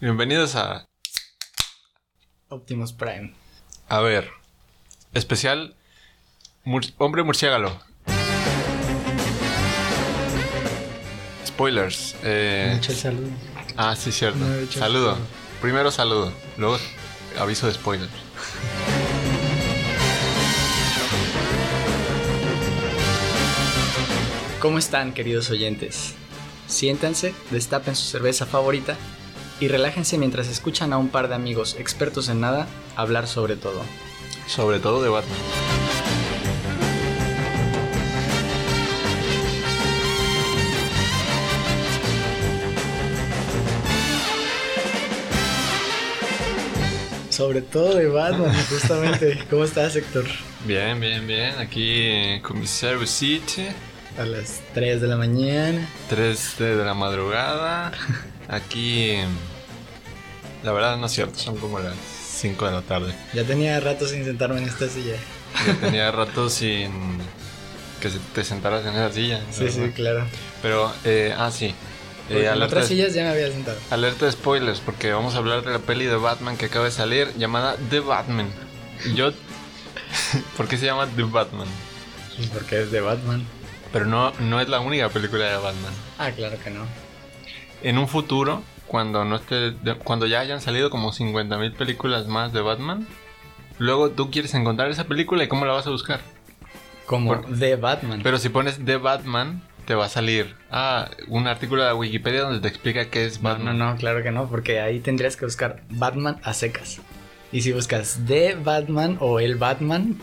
Bienvenidos a. Optimus Prime. A ver. Especial. Mur- Hombre murciélago. Spoilers. Eh, Mucho el saludo. ah, sí, cierto. No he dicho Saludo. saludo. Primero saludo. Luego aviso de spoilers. ¿Cómo están, queridos oyentes? Siéntanse, destapen su cerveza favorita y relájense mientras escuchan a un par de amigos expertos en nada hablar sobre todo. Sobre todo de Batman. Sobre todo de Batman, justamente. ¿Cómo estás, Héctor? Bien, bien, bien. Aquí eh, con mi. A las 3 de la mañana. 3 de la madrugada. Aquí. La verdad no es cierto, son como las 5 de la tarde. Ya tenía rato sin sentarme en esta silla. Yo tenía rato sin que te sentaras en esa silla. Sí, ¿verdad? sí, claro. Pero, eh, ah, sí. Eh, en otras sillas ya me había sentado. alerta de spoilers, porque vamos a hablar de la peli de Batman que acaba de salir llamada The Batman. Yo. ¿Por qué se llama The Batman? Pues porque es de Batman. Pero no, no es la única película de Batman. Ah, claro que no. En un futuro, cuando no esté, de- cuando ya hayan salido como 50.000 películas más de Batman, luego tú quieres encontrar esa película y cómo la vas a buscar. Como de Batman. Pero si pones The Batman, te va a salir ah, un artículo de Wikipedia donde te explica qué es No, Batman. no, no, claro que no, porque ahí tendrías que buscar Batman a secas. Y si buscas de Batman o el Batman,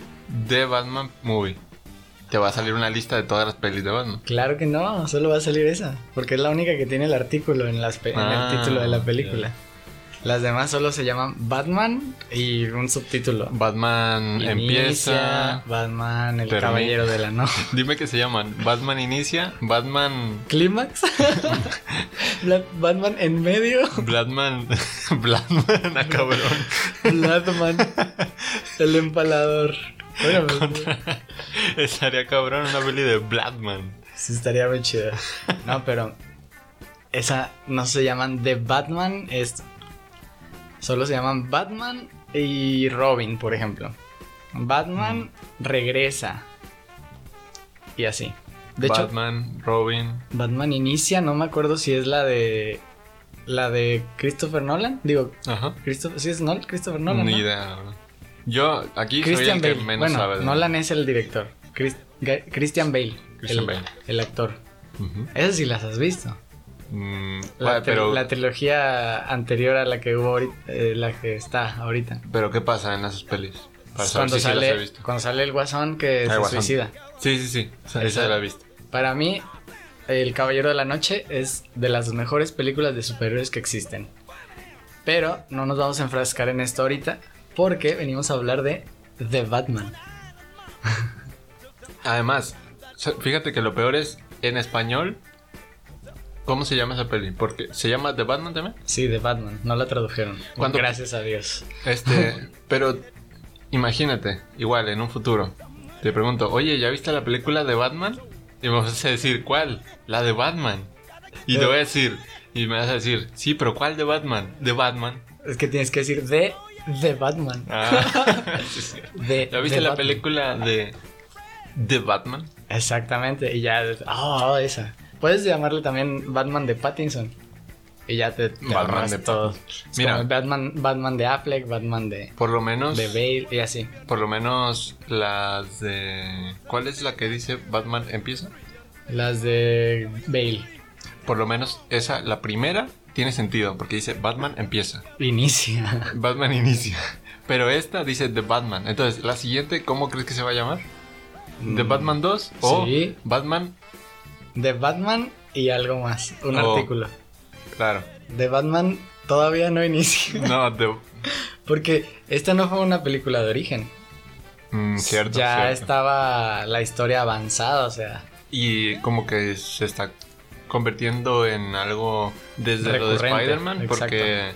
The Batman Movie. Te va a salir una lista de todas las pelis de Batman. claro que no, solo va a salir esa, porque es la única que tiene el artículo en, las pe- en Ah, el título de la película. Las demás solo se llaman Batman y un subtítulo. Batman Inicia, empieza. Batman, el termina. caballero de la noche. Dime que se llaman. Batman inicia. Batman. ¿Clímax? Batman en medio. Batman. Batman, a cabrón. Batman, el empalador. Bueno, pues, Estaría cabrón una peli de Batman. Sí, estaría muy chida. No, pero esa no se llaman The Batman, es solo se llaman Batman y Robin, por ejemplo. Batman regresa y así. De hecho, Batman, Robin. Batman inicia, no me acuerdo si es la de la de Christopher Nolan, digo, Ajá. Christopher, sí es Nolan, Christopher Nolan. Ni ¿no? idea. Yo aquí soy el que menos bueno, sabe. de- Nolan es el director. Chris- Christian Bale. Christian el, Bale. el actor. Ujú. Esas sí las has visto. Mm, La, pero, la trilogía anterior a la que hubo ahorita, eh, la que está ahorita. pero ¿qué pasa en esas pelis? Para saber Cuando si sí sale, visto. cuando sale el guasón que Ah, se Guasón. suicida. Sí, sí, sí. Esa la he visto. Para mí, El Caballero de la Noche es de las mejores películas de superhéroes que existen. Pero no nos vamos a enfrascar en esto ahorita porque venimos a hablar de The Batman. Además, fíjate que lo peor es en español. ¿Cómo se llama esa peli? Porque se llama The Batman también. Sí, The Batman. No la tradujeron. ¿Cuándo- Gracias a Dios. Este, pero imagínate, igual en un futuro, te pregunto, oye, ¿ya viste la película de Batman? Y me vas a decir, ¿cuál? La de Batman. Y te voy a decir, y me vas a decir, sí, pero ¿cuál de Batman? De Batman. Es que tienes que decir de The Batman. Ah, sí, sí. De ¿Ya viste The la Batman. película de The Batman? Exactamente, y ya, oh, esa. Puedes llamarle también Batman de Pattinson. Y ya te, te Batman de todo. Pattinson. Es Mira. como Batman, Batman de Affleck, Batman de, Por lo menos, de Bale y así. por lo menos las de... ¿Cuál es la que dice Batman empieza? Las de Bale. Por lo menos esa, la primera, tiene sentido, porque dice Batman empieza. Inicia. Batman inicia. Pero esta dice The Batman. Entonces, la siguiente, ¿cómo crees que se va a llamar? ¿The Mm, Batman 2? ¿O sí. Batman? De Batman y algo más. Un Oh. artículo. Claro. De Batman todavía no inicia. No, The... Porque esta no fue una película de origen. Mm, cierto, ya cierto. estaba la historia avanzada, o sea. Y como que se está convirtiendo en algo desde lo de Recurrente, Spider-Man, porque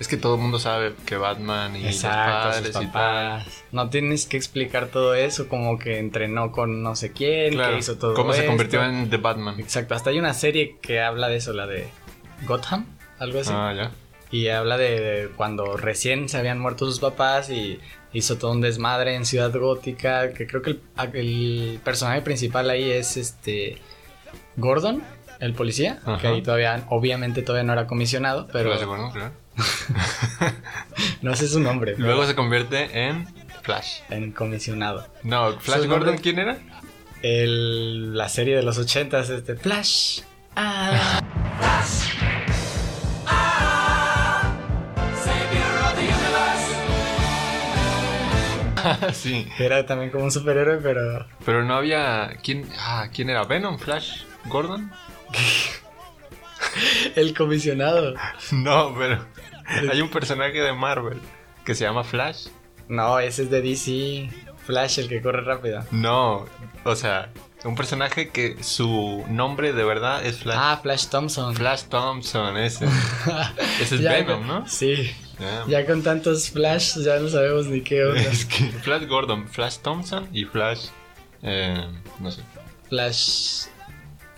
es que todo el mundo sabe que Batman y Exacto, los sus padres y tal. papás. No tienes que explicar todo eso, como que entrenó con no sé quién, Claro, que hizo todo cómo se convirtió en The Batman. Exacto, hasta hay una serie que habla de eso, la de Gotham, algo así. Ah, ya. Y habla de, de cuando recién se habían muerto sus papás y hizo todo un desmadre en Ciudad Gótica. Que creo que el, el personaje principal ahí es este Gordon, el policía. Ajá. Que ahí todavía, obviamente todavía no era comisionado, pero Flash Gordon, claro. no sé su nombre. pero Luego se convierte en Flash. en comisionado. No, Flash Gordon, ¿quién era? El, la serie de los ochentas, este Flash. Ah, sí. era también como un superhéroe, pero Pero no había. ¿Quién, ah, ¿quién era? ¿Venom? ¿Flash? ¿Gordon? el comisionado. No, pero. Hay un personaje de Marvel que se llama Flash. No, ese es de DC. Flash, el que corre rápido. No, o sea, un personaje que su nombre de verdad es Flash. Ah, Flash Thompson. Flash Thompson, ese. Ese es Ya Venom, ¿no? Sí. Ya. Ya con tantos Flash ya no sabemos ni qué onda. Es que Flash Gordon, Flash Thompson y Flash. eh, no sé. Flash.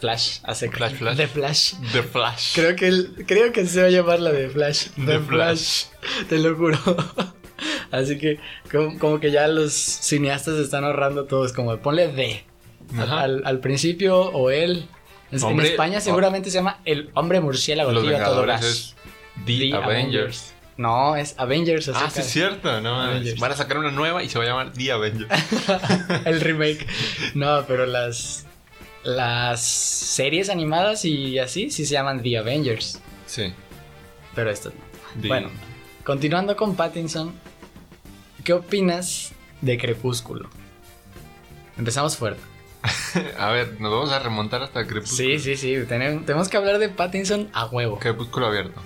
Flash, hace Flash, Flash. De Flash. The Flash. Creo que, el- creo que se va a llamar la de Flash. The De Flash. Te lo juro. Así que, como, como que ya los cineastas están ahorrando todos. Como ponle. Ajá. Al, al principio o él. Hombre- en España seguramente se llama el hombre murciélago. Los tío, todo es The, The Avengers. No, es Avengers. así Ah, sí, es cierto. No. Avengers. Van a sacar una nueva y se va a llamar The Avengers. el remake. No, pero las las series animadas y así sí se llaman The Avengers, sí. pero. The- Bueno, continuando con Pattinson, ¿qué opinas de Crepúsculo? Empezamos fuerte. A ver, nos vamos a remontar hasta Crepúsculo. Sí, sí, sí, tenemos, tenemos que hablar de Pattinson a huevo. Crepúsculo abierto.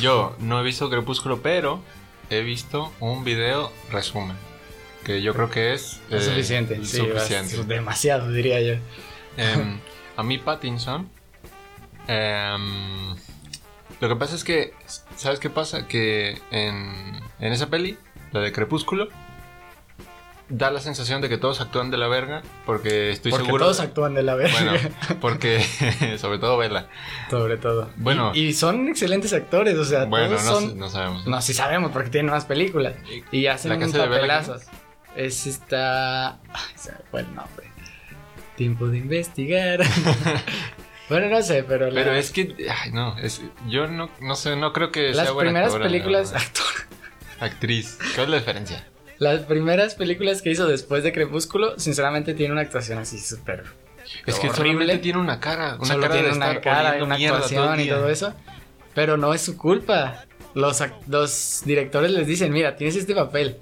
Yo no he visto Crepúsculo, pero he visto un video resumen. Que yo creo que es. Es eh, suficiente, sí, suficiente. demasiado diría yo. Em, a mí Pattinson. em, lo que pasa es que. ¿Sabes qué pasa? Que en, en esa peli, la de Crepúsculo. Da la sensación de que todos actúan de la verga. Porque estoy Porque seguro. todos actúan de la verga, Bueno, porque. sobre todo Bella. sobre todo. Bueno. y, y son excelentes actores, o sea, Bueno, todos no, son no sabemos. No, sí sabemos porque tienen más películas. Y hacen La un de Bella. Es esta. Ay, se me fue el nombre. Tiempo de investigar. bueno, no sé, pero. la- Pero es que. Ay, no. Es, yo no, no sé, no creo que Las sea buena primeras actora, películas. verdad. actor- Actriz. ¿Cuál es la diferencia? las primeras películas que hizo después de Crepúsculo, sinceramente tiene una actuación así súper. Es que horrible. solamente tiene una cara. Una Solo cara tiene de una estar cara una todo actuación y todo eso. Pero no es su culpa. Los, los directores les dicen: Mira, tienes este papel.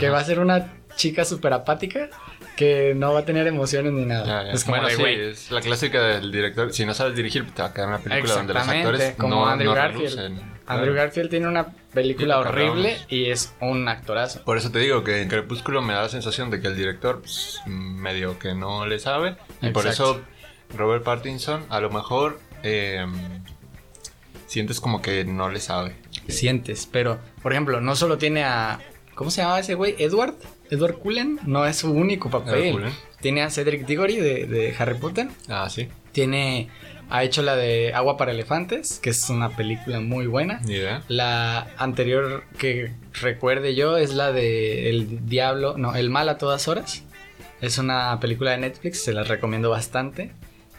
Que va a ser una chica súper apática. Que no va a tener emociones ni nada. Ya, ya. Es como bueno, de, sí, güey, es la clásica del director. Si no sabes dirigir, te va a quedar una película donde los actores como no, Andrew no Garfield. relucen. Andrew. Garfield tiene una película horrible y es un actorazo. Por eso te digo que en Crepúsculo me da la sensación de que el director pues, medio que no le sabe. Y por eso Robert Pattinson a lo mejor eh, sientes como que no le sabe. Sientes, pero por ejemplo, no solo tiene a. ¿Cómo se llamaba ese güey? ¿Edward? ¿Edward Cullen? No es su único papel. Tiene a Cedric Diggory de, de Harry Potter. Ah, sí. Tiene. Ha hecho la de Agua para Elefantes, que es una película muy buena. Idea. La anterior que recuerde yo es la de El Diablo, no, El Mal a todas horas. Es una película de Netflix, se la recomiendo bastante,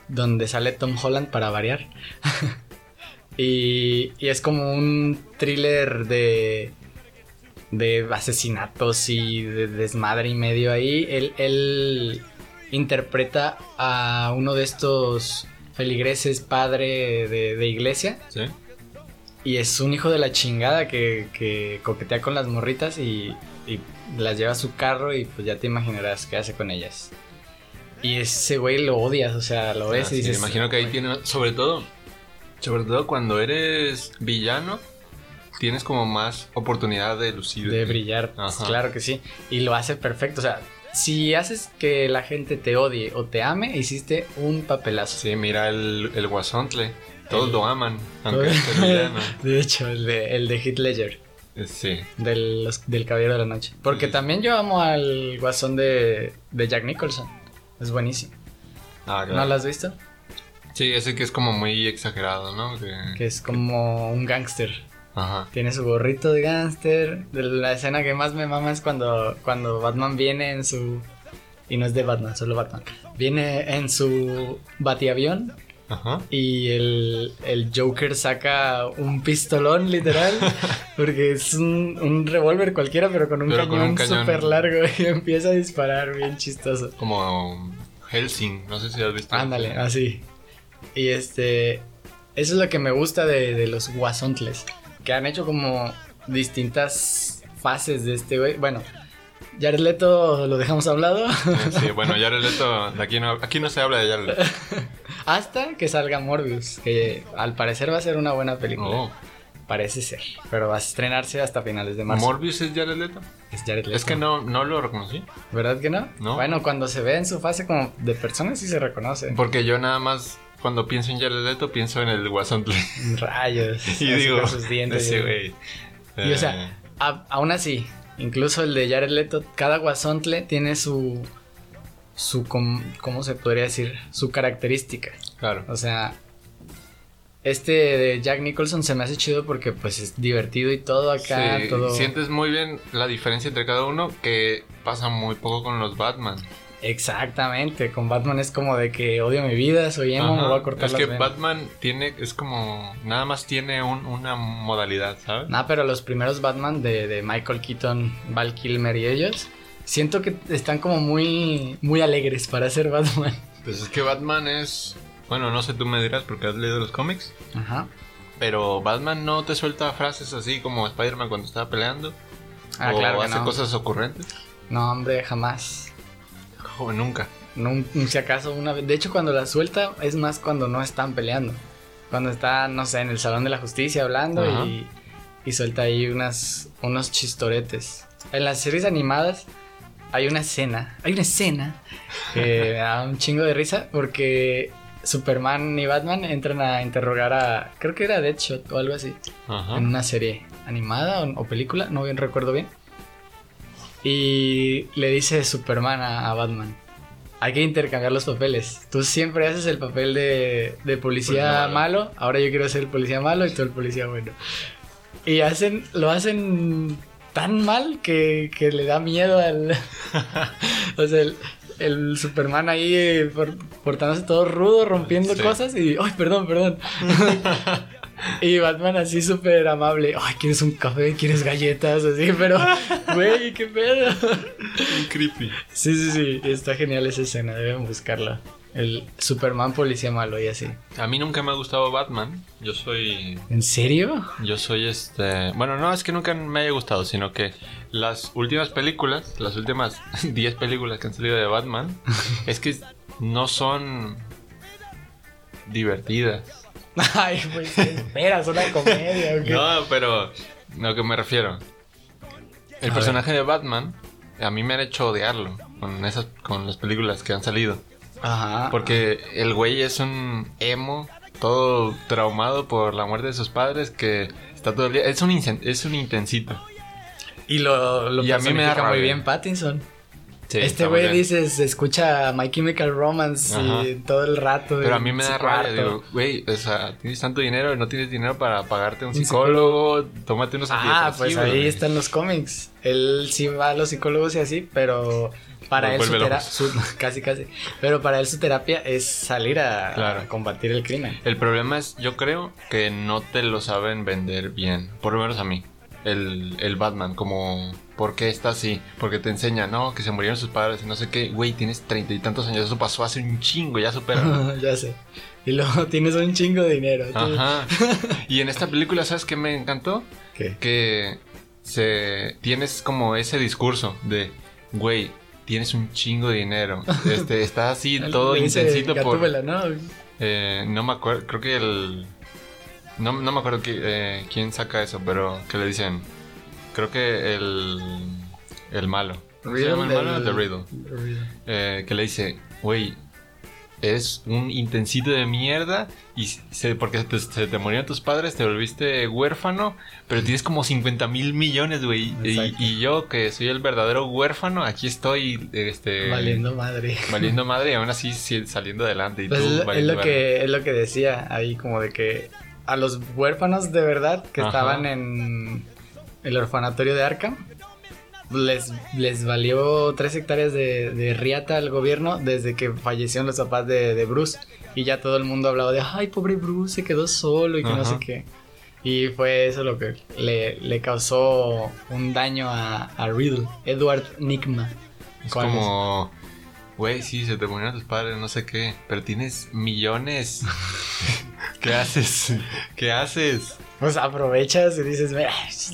donde sale Tom Holland para variar. y, y es como un thriller de, de asesinatos y de desmadre y medio ahí. Él, él interpreta a uno de estos feligreses padre de, de iglesia Sí. y es un hijo de la chingada que, que coquetea con las morritas y, y las lleva a su carro y pues ya te imaginarás qué hace con ellas. Y ese güey lo odias, o sea, lo ves Ah, y sí, dices... me imagino que ahí tiene, sobre todo, sobre todo cuando eres villano, tienes como más oportunidad de lucir. De brillar, pues, Ajá. claro que sí. Y lo hace perfecto, o sea, si haces que la gente te odie o te ame, hiciste un papelazo. Sí, mira el, el guasontle. Todos El- lo aman, aunque es villano. de hecho, el de, el de Heath Ledger. Eh, Sí. Del, los- del Caballero de la Noche. Porque Sí. también yo amo al guasón de, de Jack Nicholson. Es buenísimo. Ah, claro. ¿No lo has visto? Sí, ese que es como muy exagerado, ¿no? Que- Que es como un gángster. Ajá. Tiene su gorrito de gángster. La escena que más me mama es cuando, cuando Batman viene en su... Y no es de Batman, solo Batman. Viene en su batiavión Ajá. y el, el Joker saca un pistolón, literal. porque es un, un revólver cualquiera, pero con un Pero cañón cañón. súper largo. Y empieza a disparar, bien chistoso. Como Helsing, no sé si has visto. Ándale, así. Y este. Eso es lo que me gusta de, de los guasontles. Que han hecho como distintas fases de este güey. Bueno, Jared Leto lo dejamos hablado. Eh, Sí, bueno, Jared Leto, aquí no, aquí no se habla de Jared Leto. hasta que salga Morbius. Que al parecer va a ser una buena película. Oh, Parece ser. Pero va a estrenarse hasta finales de marzo. ¿Morbius es Jared Leto? es Jared Leto. Es que no, no lo reconocí. ¿Verdad que no? No. Bueno, cuando se ve en su fase como de personas sí se reconoce. Porque yo nada más, cuando pienso en Jared Leto, pienso en el Guasontle. Rayos. Y digo, sus dientes. ese y- o eh, sea, a- aún así, incluso el de Jared Leto, cada guasontle tiene su. su. com- ¿Cómo se podría decir? Su característica. claro. O sea. Este de Jack Nicholson se me hace chido porque pues es divertido y todo acá, Sí, todo. Sientes muy bien la diferencia entre cada uno que pasa muy poco con los Batman. Exactamente, con Batman es como de que odio mi vida, soy emo, me voy a cortar es las que venas. Batman tiene, es como, nada más tiene un- una modalidad, ¿sabes? Nah, pero los primeros Batman de, de Michael Keaton, Val Kilmer y ellos, siento que están como muy, muy alegres para ser Batman. Pues es que Batman es, bueno, no sé, tú me dirás porque has leído los cómics, Ajá. pero Batman no te suelta frases así como Spider-Man cuando estaba peleando. Ah, o claro hace no. cosas ocurrentes. No, hombre, jamás. O nunca. No, si acaso una vez. De hecho, cuando la suelta es más cuando no están peleando. Cuando está, no sé, en el Salón de la Justicia hablando Ajá. y, y suelta ahí unas, unos chistoretes. En las series animadas hay una escena, hay una escena que me da un chingo de risa porque Superman y Batman entran a interrogar a, creo que era Deadshot o algo así, Ajá. en una serie animada o, o película, no bien recuerdo bien. Y le dice Superman a, a Batman, hay que intercambiar los papeles. Tú siempre haces el papel de, de policía Policía malo. malo, ahora yo quiero ser el policía malo y tú el policía bueno. Y hacen, lo hacen tan mal que, que le da miedo al... o sea, el, el Superman ahí eh, por- portándose todo rudo, rompiendo Sí. cosas y... ¡Ay, perdón, perdón! y Batman así súper amable. ¡Ay, quieres un café! ¿Quieres galletas? Así, pero... Güey, qué pedo. creepy. Sí, sí, sí. Está genial esa escena. Deben buscarla. El Superman policía malo y así. A mí nunca me ha gustado Batman. Yo soy ¿En serio? Yo soy este. Bueno, no es que nunca me haya gustado, sino que las últimas películas, las últimas 10 películas que han salido de Batman, es que no son divertidas. Ay, pues espera, es una comedia. ¿o qué? No, pero lo que me refiero. El A personaje de Batman, a mí me han hecho odiarlo con esas, con las películas que han salido. Ajá. Porque el güey es un emo, todo traumado por la muerte de sus padres, que está todo el día. Es un, es un intensito. Y lo, lo Y a mí me da muy bien Pattinson. Sí, este güey bien. dice, se escucha My Chemical Romance Ajá. y todo el rato. Pero a mí me da rabia, digo, güey, o sea, tienes tanto dinero y no tienes dinero para pagarte un Un psicólogo, tómate unos Ah, pues ahí están los cómics. Él sí va a los psicólogos y así, pero para él su terapia, casi casi, pero para él su terapia es salir a, Claro. a combatir el crimen. El problema es, yo creo que no te lo saben vender bien, por lo menos a mí. El, el Batman, como, ¿por qué está así? Porque te enseña, no, que se murieron sus padres y no sé qué. Güey, tienes treinta y tantos años, eso pasó hace un chingo, ya supera. ya sé. Y luego tienes un chingo de dinero. Ajá. Y en esta película, ¿sabes qué me encantó? ¿Qué? que se tienes como ese discurso de güey tienes un chingo de dinero este estás así todo intensito por ¿no? eh, no me acuerdo creo que el no, no me acuerdo qui- eh, quién saca eso pero que le dicen creo que el el malo ¿Cómo se llama el malo? The Riddle Riddle. eh, que le dice, güey, eres un intensito de mierda y se, porque te, se te murieron tus padres, te volviste huérfano, pero tienes como 50 mil millones, güey. Y, y yo, que soy el verdadero huérfano, aquí estoy, este... Valiendo madre. valiendo madre y aún así sí, saliendo adelante. Y Pues tú es, lo- es lo que, es lo que decía ahí, como de que a los huérfanos de verdad que Ajá. estaban en el orfanatorio de Arkham. Les, les valió tres hectáreas de, de riata al gobierno desde que fallecieron los papás de, de Bruce. Y ya todo el mundo hablaba de, ay, pobre Bruce, se quedó solo y que no sé qué. Y fue eso lo que le, le causó un daño a, a Riddle, Edward Nigma. Es ¿Cuál como, güey, sí, se te murieron tus padres, no sé qué, pero tienes millones. ¿Qué haces? ¿Qué haces? Pues aprovechas y dices, "Mira,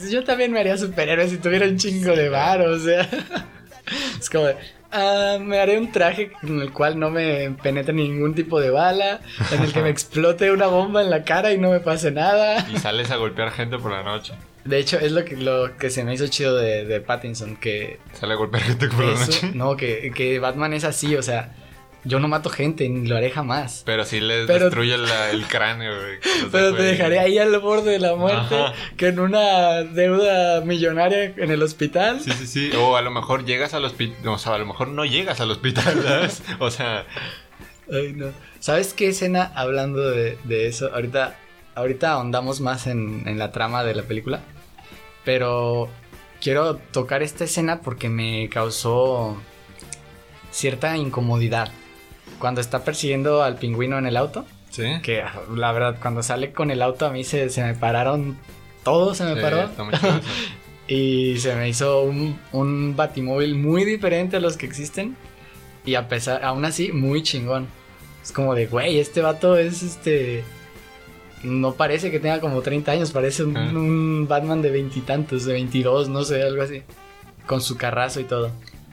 yo también me haría superhéroe si tuviera un chingo de bar, o sea. Es como, "Ah, me haré un traje en el cual no me penetre ningún tipo de bala, en el que me explote una bomba en la cara y no me pase nada. Y sales a golpear gente por la noche. De hecho, es lo que, lo que se me hizo chido de, de Pattinson, que Sale a golpear gente por la noche. no, que, que Batman es así, o sea, yo no mato gente, ni lo haré jamás. Pero sí les Pero- destruye la- el cráneo, güey. Pero te dejaré ahí al borde de la muerte, Ajá. que en una deuda millonaria en el hospital. Sí, sí, sí. O a lo mejor llegas al hospital. O sea, a lo mejor no llegas al hospital, ¿sabes? O sea, Ay, no. ¿Sabes qué escena hablando de, de eso? Ahorita, ahorita ahondamos más en, en la trama de la película. Pero quiero tocar esta escena porque me causó cierta incomodidad. Cuando está persiguiendo al pingüino en el auto. sí. Que ah, la verdad, cuando sale con el auto a mí se, se me pararon. Todo se me Sí, paró. está muy chido eso. Y se me hizo un, un batimóvil muy diferente a los que existen. Y a pesar, aún así, muy chingón. Es como de, güey, este vato es este. No parece que tenga como 30 años, parece un, Ah. un Batman de veintitantos, de 22, no sé, algo así. Con su carrazo y todo.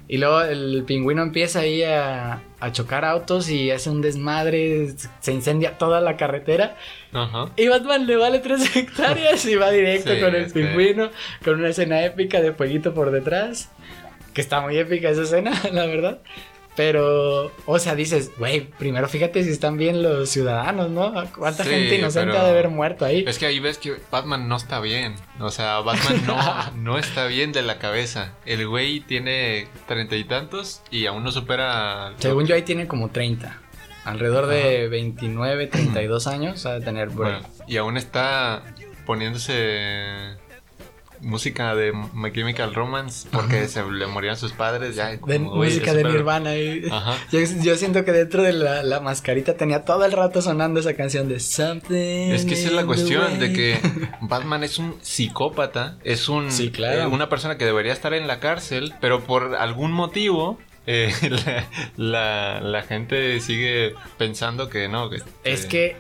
Y luego el pingüino empieza ahí a, a chocar autos y hace un desmadre, se incendia toda la carretera. Ajá. Y Batman le vale 3 hectáreas y va directo Sí, con el es que- pingüino, con una escena épica de fueguito por detrás. Que está muy épica esa escena, la verdad. Pero, o sea, dices, güey, primero fíjate si están bien los ciudadanos, ¿no? ¿Cuánta Sí, gente inocente ha de haber muerto ahí? Es que ahí ves que Batman no está bien. O sea, Batman no, no está bien de la cabeza. El güey tiene treinta y tantos y aún no supera. Según yo, ahí tiene como 30. Alrededor de 29, 32 años ha de tener. Bueno, y aún está poniéndose música de My Chemical Romance porque se le morían sus padres. Ya, de música de Nirvana. y- Ajá. Yo, yo siento que dentro de la, la mascarita tenía todo el rato sonando esa canción de Something. Es que esa es la cuestión de que Batman es un psicópata, es un Sí, claro. eh, una persona que debería estar en la cárcel, pero por algún motivo eh, la, la- la gente sigue pensando que no. Que, Es que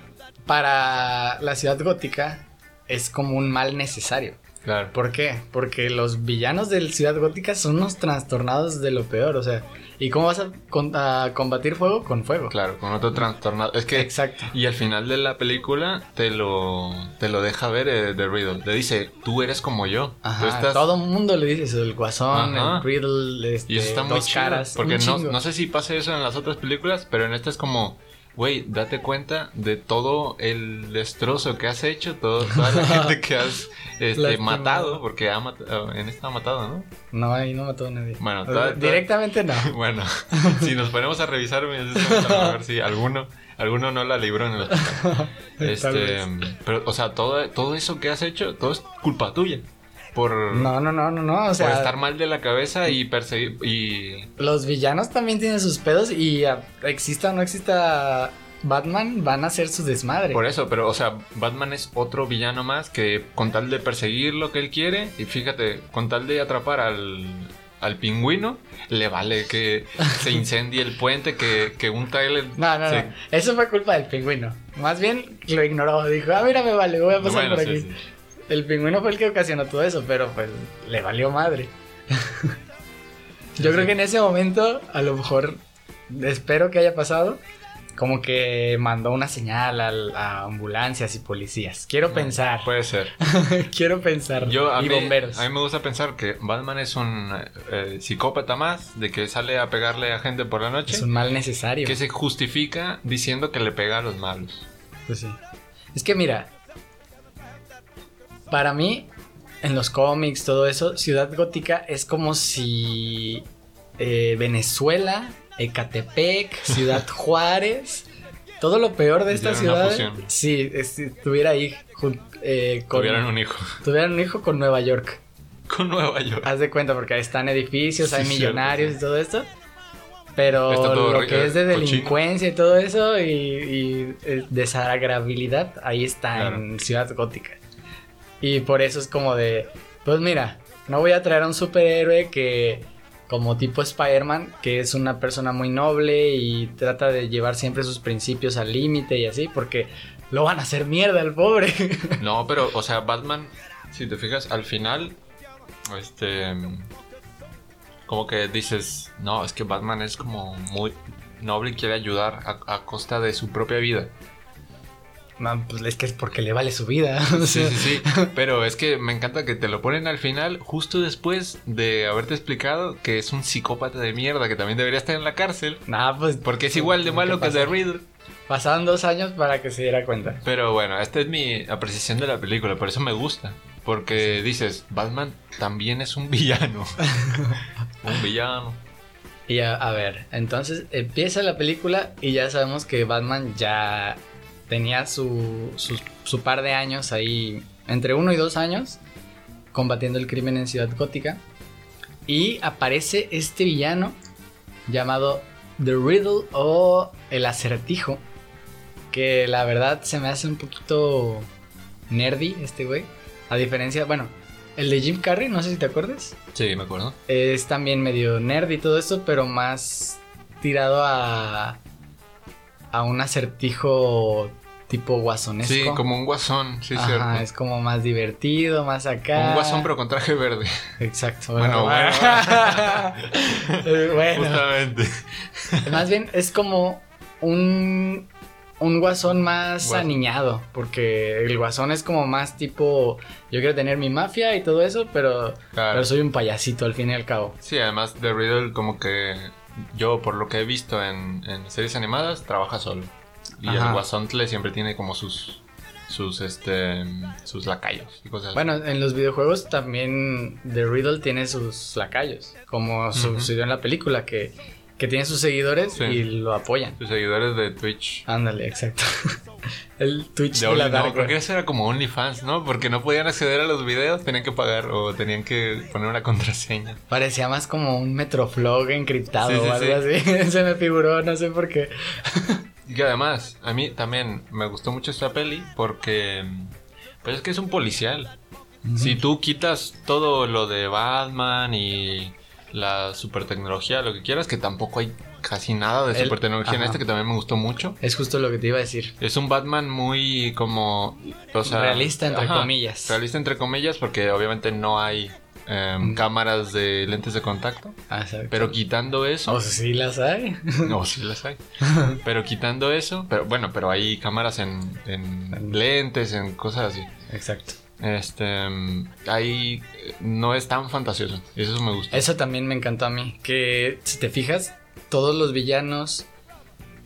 para la ciudad gótica es como un mal necesario. Claro. ¿Por qué? Porque los villanos de ciudad gótica son unos trastornados de lo peor, o sea, ¿y cómo vas a, con- a combatir fuego? Con fuego. Claro, con otro trastornado. Es que Exacto. Y al final de la película te lo, te lo deja ver eh, de Riddle. Le dice, tú eres como yo. Ajá, estás... todo el mundo le dice eso, el guasón, Ajá. el riddle, este, Y eso está muy dos chido. caras. porque no, no sé si pasa eso en las otras películas, pero en esta es como, güey, date cuenta de todo el destrozo que has hecho, todo, toda la gente que has este, matado, porque ha matado, en esta ha matado, ¿no? No, ahí no mató a nadie. Bueno, toda- toda- directamente no. Bueno, si nos ponemos a revisar, a ver si alguno, alguno no la libró en el hospital. Tal Este, pero, o sea, todo, todo eso que has hecho, todo es culpa tuya. Por, No, no, no, no, no, o por sea, estar mal de la cabeza y perseguir. Y. los villanos también tienen sus pedos y ah, exista o no exista Batman, van a hacer su desmadre. Por eso, pero, o sea, Batman es otro villano más que con tal de perseguir lo que él quiere, y fíjate, con tal de atrapar al, al pingüino, le vale que se incendie el puente, que, que un trailer. No, no, se- no. Eso fue culpa del pingüino. Más bien lo ignoró. Dijo, ah, mira, me vale, voy a pasar Bueno, por sí, aquí. sí. El pingüino fue el que ocasionó todo eso, pero pues le valió madre. Yo creo que en ese momento, a lo mejor, espero que haya pasado, como que mandó una señal al- a, ambulancias y policías. Quiero pensar, Puede ser. quiero pensar. Yo, a, y mí, bomberos. a mí me gusta pensar que Batman es un eh, psicópata más, de que sale a pegarle a gente por la noche, Es un mal necesario. que se justifica diciendo que le pega a los malos. Pues sí. Es que mira, para mí, en los cómics, todo eso, Ciudad Gótica es como si eh, Venezuela, Ecatepec, Ciudad Juárez, todo lo peor de esta ciudad, sí, estuviera ahí eh, con, Tuvieron un hijo. tuvieran un hijo con Nueva York. Con Nueva York. Haz de cuenta, porque ahí están edificios, hay millonarios cierto, y todo esto. Pero lo que es de cochino. delincuencia y todo eso y, y, eh, desagradabilidad, ahí está Claro. en Ciudad Gótica. Y por eso es como de, pues mira, no voy a traer a un superhéroe que, como tipo Spider-Man, que es una persona muy noble y trata de llevar siempre sus principios al límite y así, porque lo van a hacer mierda al pobre. No, pero, o sea, Batman, si te fijas, al final, este. Como que dices, no, es que Batman es como muy noble y quiere ayudar a, a costa de su propia vida. Pues es que es porque le vale su vida. o Sí, sea. sí, sí. Pero es que me encanta que te lo ponen al final, justo después de haberte explicado que es un psicópata de mierda que también debería estar en la cárcel. Nah, pues. Porque es igual de ¿qué malo que pasa? The Riddler. Pasaron dos años para que se diera cuenta. Pero bueno, esta es mi apreciación de la película, por eso me gusta. Porque dices, Batman también es un villano. un villano. Y a, a ver, entonces empieza la película y ya sabemos que Batman ya tenía su, su, su par de años ahí, entre uno y dos años, combatiendo el crimen en Ciudad Gótica. Y aparece este villano llamado The Riddle o el acertijo. Que la verdad se me hace un poquito nerdy este güey. A diferencia, bueno, el de Jim Carrey, no sé si te acuerdas. Sí, me acuerdo. Es también medio nerd y todo esto, pero más tirado a. a un acertijo tipo guasonesco. Sí, como un guasón, sí, Ajá, cierto. es como más divertido, más acá. Un guasón pero con traje verde. Exacto. Bueno, Eh, bueno, Justamente. más bien es como un. Un guasón más Guasón. aniñado, porque el guasón es como más tipo, yo quiero tener mi mafia y todo eso, pero, Claro. pero soy un payasito al fin y al cabo. Sí, además The Riddle como que yo por lo que he visto en, en series animadas trabaja solo. Y Ajá. el Guasontle siempre tiene como sus sus este sus lacayos y cosas así. Bueno, en los videojuegos también The Riddle tiene sus lacayos, como sucedió en la película, que, que tiene sus seguidores Sí. y lo apoyan. sus seguidores de Twitch. Ándale, exacto. El Twitch De de, la no, Dark creo que Web. eso era como OnlyFans, ¿no? Porque no podían acceder a los videos, tenían que pagar o tenían que poner una contraseña. Parecía más como un Metroflog encriptado Sí, sí, o algo así. Se me figuró, no sé por qué. Y que además, a mí también me gustó mucho esta peli porque pues es que es un policial. Si tú quitas todo lo de Batman y la super tecnología, lo que quieras, que tampoco hay casi nada de El- super tecnología en este que también me gustó mucho. Es justo lo que te iba a decir. Es un Batman muy como o sea, Realista, entre comillas. Realista entre comillas porque obviamente no hay em, cámaras de lentes de contacto. Ah. Pero quitando eso, O sí las hay. no, sí las hay. Pero quitando eso, pero bueno, pero hay cámaras en, en lentes, en cosas así. Exacto. Este, mm, ahí eh, no es tan fantasioso. Y eso me gusta. Eso también me encantó a mí. Que si te fijas, todos los villanos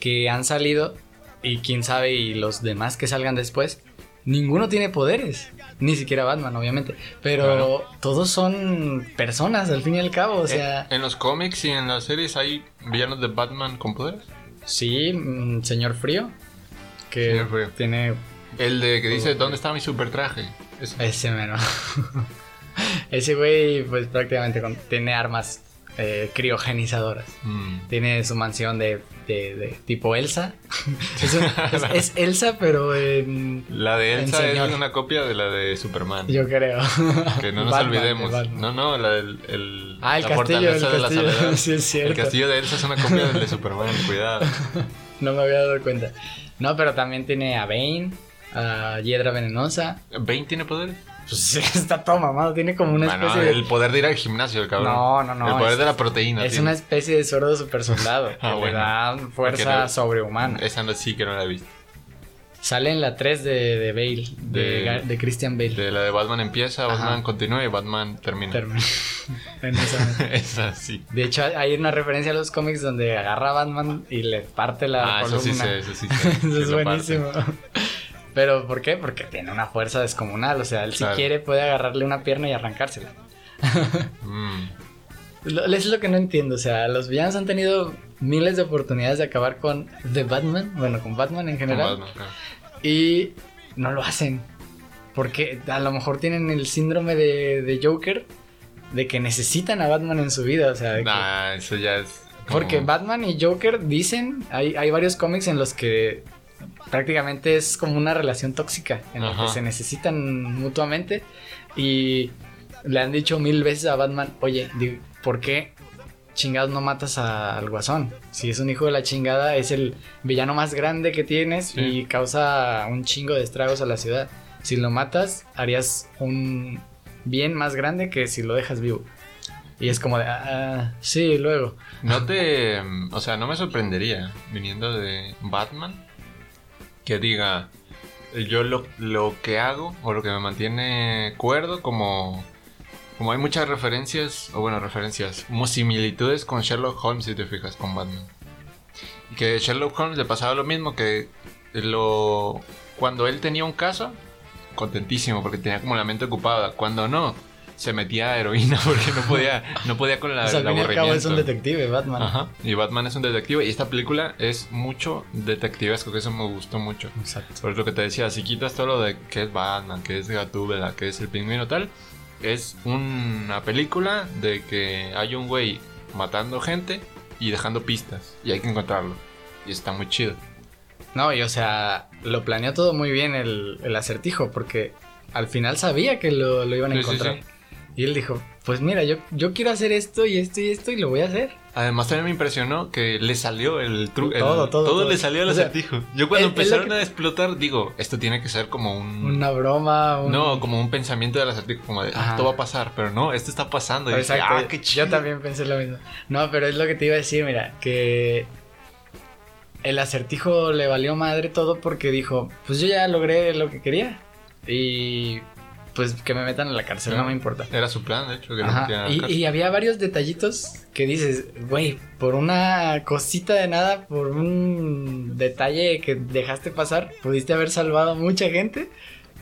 que han salido, y quién sabe, y los demás que salgan después, ninguno tiene poderes. Ni siquiera Batman, obviamente. Pero Claro. todos son personas, al fin y al cabo. O sea, en, los cómics y en las series hay villanos de Batman con poderes. sí, mm, Señor Frío. Que Señor Frío. tiene El de que dice. ¿dónde está mi super traje? Ese. ese menos. Ese güey, pues prácticamente con- tiene armas eh, criogenizadoras. Mm. Tiene su mansión de, de- de tipo Elsa. es, un- es- es Elsa, pero en. La de Elsa es una copia de la de Superman. Yo creo. Que no nos Batman, olvidemos. No, no, la del el, Ah, el la castillo, el de la castillo. soledad. sí, es cierto. El castillo de Elsa es una copia del de Superman, cuidado. No me había dado cuenta. No, pero también tiene a Bane, a Hiedra Venenosa. ¿Bane tiene poderes? Pues sí, está todo mamado. Tiene como una Bueno, especie el de. poder de ir al gimnasio, el cabrón. No, no, no, El poder es- de la proteína. Es una especie de sordo super soldado. que Ah, le bueno. da fuerza no- sobrehumana. Esa no, sí que no la he visto. Sale en la 3 de, de Bale, de, De- Christian Bale. De la de Batman empieza, Ajá. Batman continúa y Batman termina. Termina. En esa- Esa sí. De hecho, hay una referencia a los cómics donde agarra a Batman y le parte la Ah, eso columna. sí sé, eso sí sé. Eso es buenísimo. Pero, ¿por qué? Porque tiene una fuerza descomunal. O sea, él si Claro. quiere puede agarrarle una pierna y arrancársela. Mm. Es lo que no entiendo. O sea, los villanos han tenido miles de oportunidades de acabar con The Batman, bueno, con Batman en general, Batman, claro. y no lo hacen. Porque a lo mejor tienen el síndrome de, de Joker, de que necesitan a Batman en su vida, o sea, de que- Nah, eso ya es. como- porque Batman y Joker dicen, hay, hay varios cómics en los que prácticamente es como una relación tóxica, en la que se necesitan mutuamente y le han dicho mil veces a Batman, oye, ¿por qué chingados no matas al guasón? Si es un hijo de la chingada, es el villano más grande que tienes Sí. y causa un chingo de estragos a la ciudad. Si lo matas, harías un bien más grande que si lo dejas vivo. Y es como de, ah, sí, luego. No te. O sea, no me sorprendería viniendo de Batman que diga. Yo lo, lo que hago o lo que me mantiene cuerdo, como. Como hay muchas referencias, o bueno, referencias, como similitudes con Sherlock Holmes, si te fijas, con Batman. Y que Sherlock Holmes le pasaba lo mismo, que lo cuando él tenía un caso, contentísimo, porque tenía como la mente ocupada. Cuando no, se metía a heroína porque no podía, no podía con la, O sea, el al cabo es un aburrimiento. detective, Batman. Ajá. Y Batman es un detective. Y esta película es mucho detectivesco, que eso me gustó mucho. Exacto. Por lo que te decía, si quitas todo lo de que es Batman, que es Gatúbela, que es el pingüino tal, es una película de que hay un güey matando gente y dejando pistas. Y hay que encontrarlo. Y está muy chido. No, y o sea, lo planeó todo muy bien el, el acertijo, porque al final sabía que lo, lo iban a Sí, sí, encontrar. sí. Y él dijo, pues mira, yo, yo quiero hacer esto y esto y esto y lo voy a hacer. Además también me impresionó que le salió el truco. Todo, todo, todo. le salió al acertijo. Yo cuando empezaron que- a explotar, digo, esto tiene que ser como un... Una broma, un... No, como un pensamiento del acertijo, como de, ah, esto va a pasar, pero no, esto está pasando. Y dije, Exacto, ah, qué chido. yo también pensé lo mismo. No, pero es lo que te iba a decir, mira, que el acertijo le valió madre todo porque dijo, pues yo ya logré lo que quería y pues que me metan a la cárcel, no me importa. Era su plan, de hecho, que Ajá, la Y, y había varios detallitos que dices, güey, por una cosita de nada, por un detalle que dejaste pasar, pudiste haber salvado a mucha gente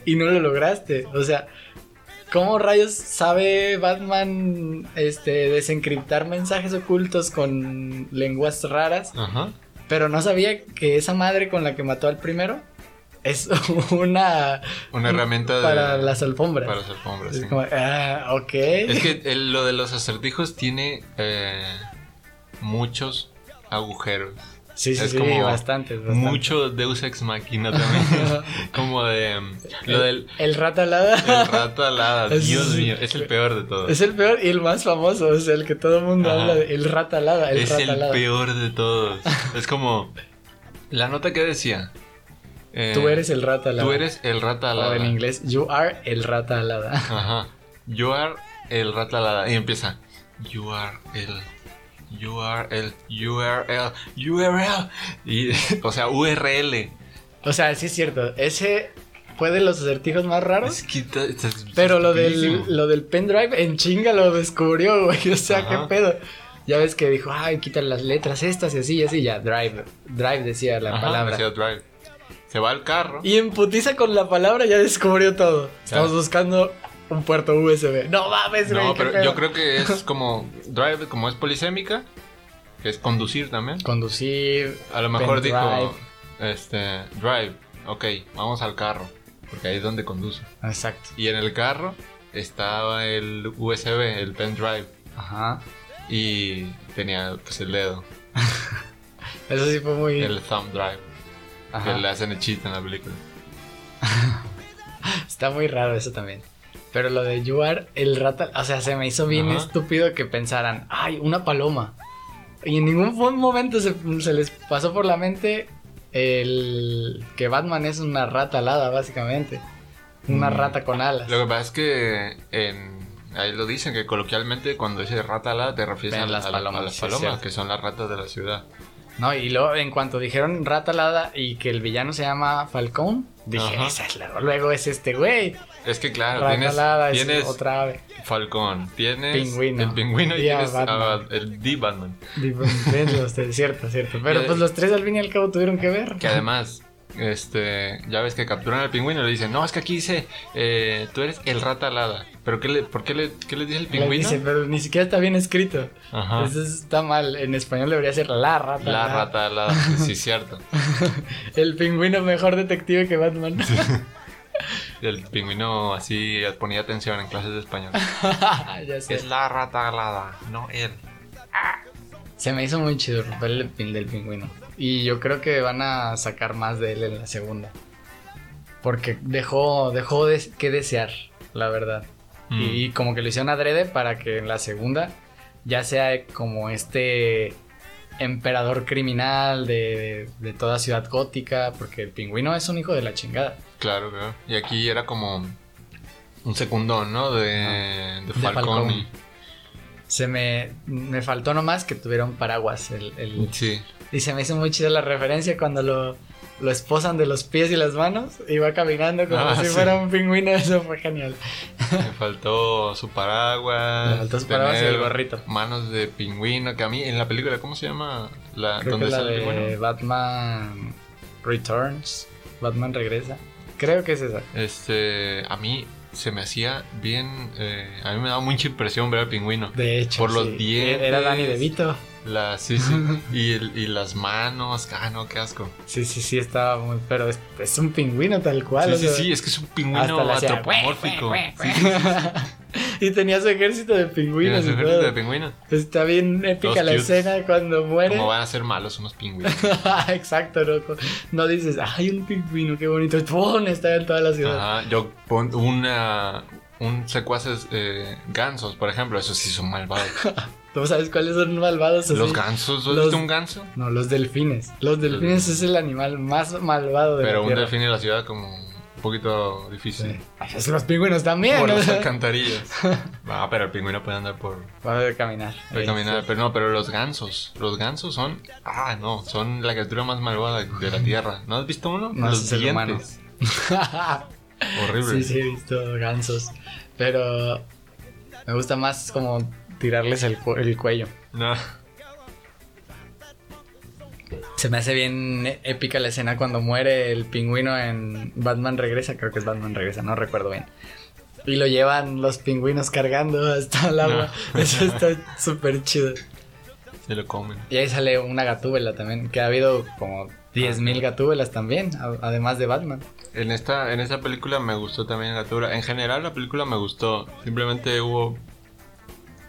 y no lo lograste. O sea, ¿cómo rayos sabe Batman este, desencriptar mensajes ocultos con lenguas raras? Ajá. Pero no sabía que esa madre con la que mató al primero es una... Una herramienta de- para las alfombras. Para las alfombras, Es sí. como, ah, ok. Es que el- lo de los acertijos tiene eh, muchos agujeros. Sí, sí, es sí, como bastantes, bastantes. Mucho Deus Ex Machina también. como de lo del El rata alada. el rato alada. Dios mío, es el peor de todos. Es el peor y el más famoso, es el que todo el mundo Ajá. habla de el rata alada, el es rata el alada. peor de todos. es como la nota que decía. Eh, Tú eres el rata alada. Tú eres el rata alada. O en inglés, you are el rata alada. Ajá. You are el rata alada. Y empieza. You are el. You are el URL. URL. Y, o sea, URL. O sea, sí es cierto, ese fue de los acertijos más raros. Es que Pero lo del, lo del pendrive en chinga lo descubrió, güey. O sea, Ajá. qué pedo. Ya ves que dijo, ay, quitan las letras estas y así y así. Ya, drive. Drive decía la Ajá, palabra. decía drive. Se va al carro. Y en putiza con la palabra ya descubrió todo. Estamos Claro. buscando un puerto USB. No mames, güey. No, pero pedo. yo creo que es como drive, como es polisémica, que es conducir también. Conducir. A lo mejor dijo, este, drive, ok, vamos al carro, porque ahí es donde conduce. Exacto. Y en el carro estaba el USB, el pendrive, Ajá. y tenía pues el dedo, Eso sí fue muy. el thumb drive, Ajá. que le hacen el chiste en la película. Está muy raro eso también. Pero lo de Yuar, el rata, o sea, se me hizo bien Ajá. estúpido que pensaran, ay, una paloma. Y en ningún momento se, se les pasó por la mente el que Batman es una rata alada, básicamente. Una Mm. rata con alas. Lo que pasa es que en, ahí lo dicen que coloquialmente cuando dices rata alada te refieres a, las a la- a palomas, las palomas, que son las ratas de la ciudad. No, y luego en cuanto dijeron rata alada y que el villano se llama Falcón, dije, Ajá. esa es la- luego es este güey. Es que claro, rata tienes, alada es tienes otra ave. Falcón, tienes Pingüino. el pingüino y tienes a- Batman. el D Batman. Los tres, cierto, cierto. Pero Y- pues los tres al fin y al cabo tuvieron que ver. Que además, este, ya ves que capturan al pingüino y le dicen, no, es que aquí dice, eh, tú eres el rata alada. ¿Pero qué le, por qué le, qué le dice el Le pingüino? dice, pero ni siquiera está bien escrito. Ajá. Eso está mal. En español debería ser la rata. La rata alada, sí, cierto. El pingüino mejor detective que Batman. El pingüino así ponía atención en clases de español. ya sé. la rata alada, no él. Se me hizo muy chido el papel del, del pingüino. Y yo creo que van a sacar más de él en la segunda. Porque dejó, dejó de, que desear, la verdad. Mm. Y como que lo hicieron adrede para que en la segunda ya sea como este emperador criminal de, de toda ciudad gótica. Porque el pingüino es un hijo de la chingada. Claro, claro. Y aquí era como un secundón, ¿no? De, de Falcone. Falcone. Se me, me faltó nomás que tuviera un paraguas. El, el- Sí. Y se me hizo muy chida la referencia cuando lo, lo esposan de los pies y las manos y va caminando como Ah, si sí. fuera un pingüino. Eso fue genial. Me faltó su paraguas. Le faltó su paraguas y el gorrito. Manos de pingüino. Que a mí en la película, ¿cómo se llama? La, Creo que ¿Dónde la sale de pingüino? Batman Returns. Batman regresa. Creo que es esa. Este, a mí se me hacía bien. eh, a mí me daba mucha impresión ver al pingüino. De hecho, Por los sí. dientes. Era Danny DeVito. La, sí, sí. y, el- y las manos. Ah, no, qué asco. Sí, sí, sí, estaba muy. Pero es, es un pingüino tal cual. Sí, o sí, sea, sí, es que es un pingüino antropomórfico. Y tenía su ejército de pingüinos su y ejército todo. de pingüinos. Está bien épica la escena cuando muere. ¿Cómo van a ser malos unos pingüinos? Exacto, no, no dices, ay, un pingüino, qué bonito. ¡Pum! Está en toda la ciudad. Ajá, yo pon una. Un secuaces eh, gansos, por ejemplo, esos sí son malvados. ¿Tú sabes cuáles son malvados? así? Los gansos, ¿has Los- visto un ganso? No, los delfines. Los delfines es el animal más malvado de Pero la un tierra. delfín en la ciudad como un poquito difícil. Sí. Los pingüinos también. Por ¿no? las alcantarillas. Ah, pero el pingüino puede andar por, a caminar. puede caminar. sí. Pero no, pero los gansos. Los gansos son. Ah, no, son la criatura más malvada de la tierra. ¿No has visto uno? No, los dientes. Horrible. sí, sí, he visto gansos. Pero me gusta más como tirarles el, cu- el cuello. No. Se me hace bien épica la escena cuando muere el pingüino en Batman Regresa. Creo que es Batman Regresa, no recuerdo bien. Y lo llevan los pingüinos cargando hasta el agua. Eso está súper chido. Se lo comen. Y ahí sale una gatúbela también, que ha habido como 10.000 gatúbelas también, además de Batman. En esta, en esta película me gustó también la criatura. En general la película me gustó. Simplemente hubo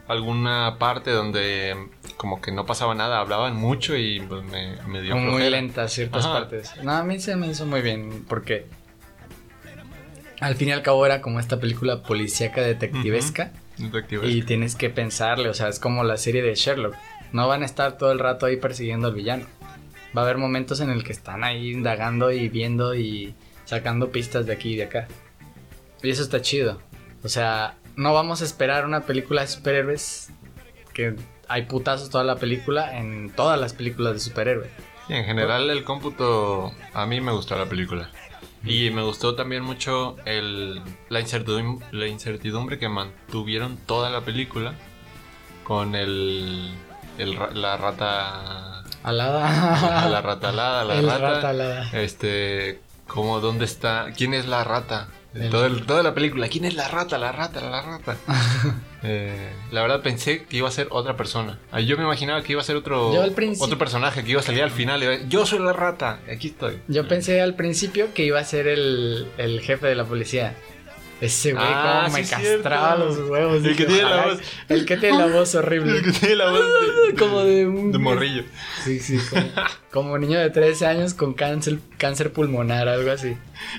alguna parte donde como que no pasaba nada, hablaban mucho y pues me, me dio muy flojera. lentas ciertas Ajá. partes. No, a mí se me hizo muy bien, porque al fin y al cabo era como esta película policíaca detectivesca. Detective. Y tienes que pensarle, o sea, es como la serie de Sherlock. No van a estar todo el rato ahí persiguiendo al villano. Va a haber momentos en el que están ahí indagando y viendo y sacando pistas de aquí y de acá. Y eso está chido. O sea, no vamos a esperar una película de superhéroes que hay putazos toda la película en todas las películas de superhéroes. Sí, en general el cómputo a mí me gustó la película. Y me gustó también mucho el, la, incertidum- la incertidumbre que mantuvieron toda la película con el, el la rata Alada. la rata alada, la El rata, rata alada. este como dónde está, quién es la rata, El- Todo el- toda la película, quién es la rata, la rata, la rata. Eh, la verdad pensé que iba a ser otra persona. Ah, Yo me imaginaba que iba a ser otro otro personaje que iba a salir al final. y iba a- Yo soy la rata, aquí estoy. Yo pensé al principio que iba a ser el, el jefe de la policía. Ese güey Ah, como me castraba cierto. los huevos. El que tiene la "Ojalá- voz". El que tiene la voz horrible. El que tiene la voz de, Como de un- de morrillo. Sí, sí, como, como niño de 13 años con cáncer, cáncer pulmonar, algo así.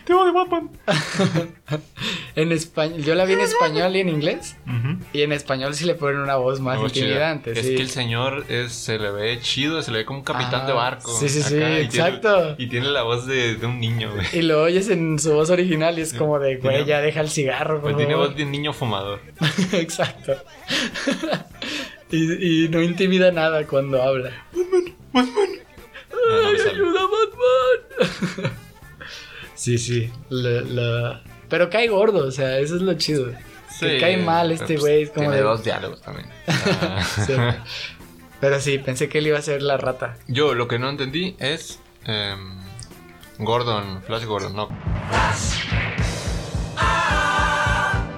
Te voy de Batman. En español, yo la vi en español y en inglés. Y en español sí le ponen una voz más chida. intimidante. Es sí. que el señor es, se le ve chido, se le ve como un capitán Ah, de barco. sí, sí, sí, y tiene- exacto. y tiene la voz de, de un niño, güey. Y lo oyes en su voz original y es como de, güey, ya deja el cigarro, Pues tiene favor". voz de un niño fumador. Exacto. y, y no intimida nada cuando habla. No, no. ¡Ayuda, Batman! sí, sí. la- la- Pero cae gordo, o sea, eso es lo chido. que Sí, cae mal este pues, güey. como Tiene de- dos diálogos también. Ah. Sí. Pero sí, pensé que él iba a ser la rata. Yo lo que no entendí es. em, Gordon, Flash Gordon, no.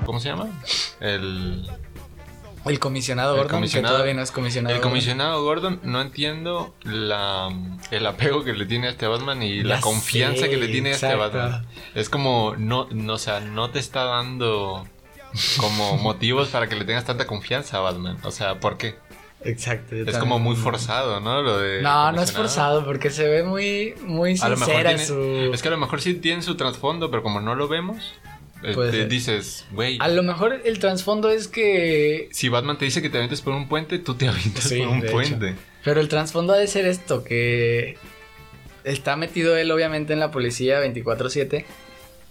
¿Cómo se llama? El, El comisionado El Gordon, comisionado- que todavía no es comisionado. el comisionado Gordon. No entiendo la, el apego que le tiene a este Batman y la confianza sé, que le tiene a este. Batman. Es como, no, no, o sea, no te está dando como motivos para que le tengas tanta confianza a Batman. O sea, ¿por qué? Exacto. Es también. como muy forzado, ¿no? Lo de No, no es forzado porque se ve muy, muy sincera tiene- su... Es que a lo mejor sí tiene su trasfondo, pero como no lo vemos, Puede te ser. dices, güey, A lo mejor el trasfondo es que... si Batman te dice que te avientes por un puente, tú te avientas Sí, por un hecho. puente. Pero el trasfondo ha de ser esto, que está metido él obviamente en la policía 24/7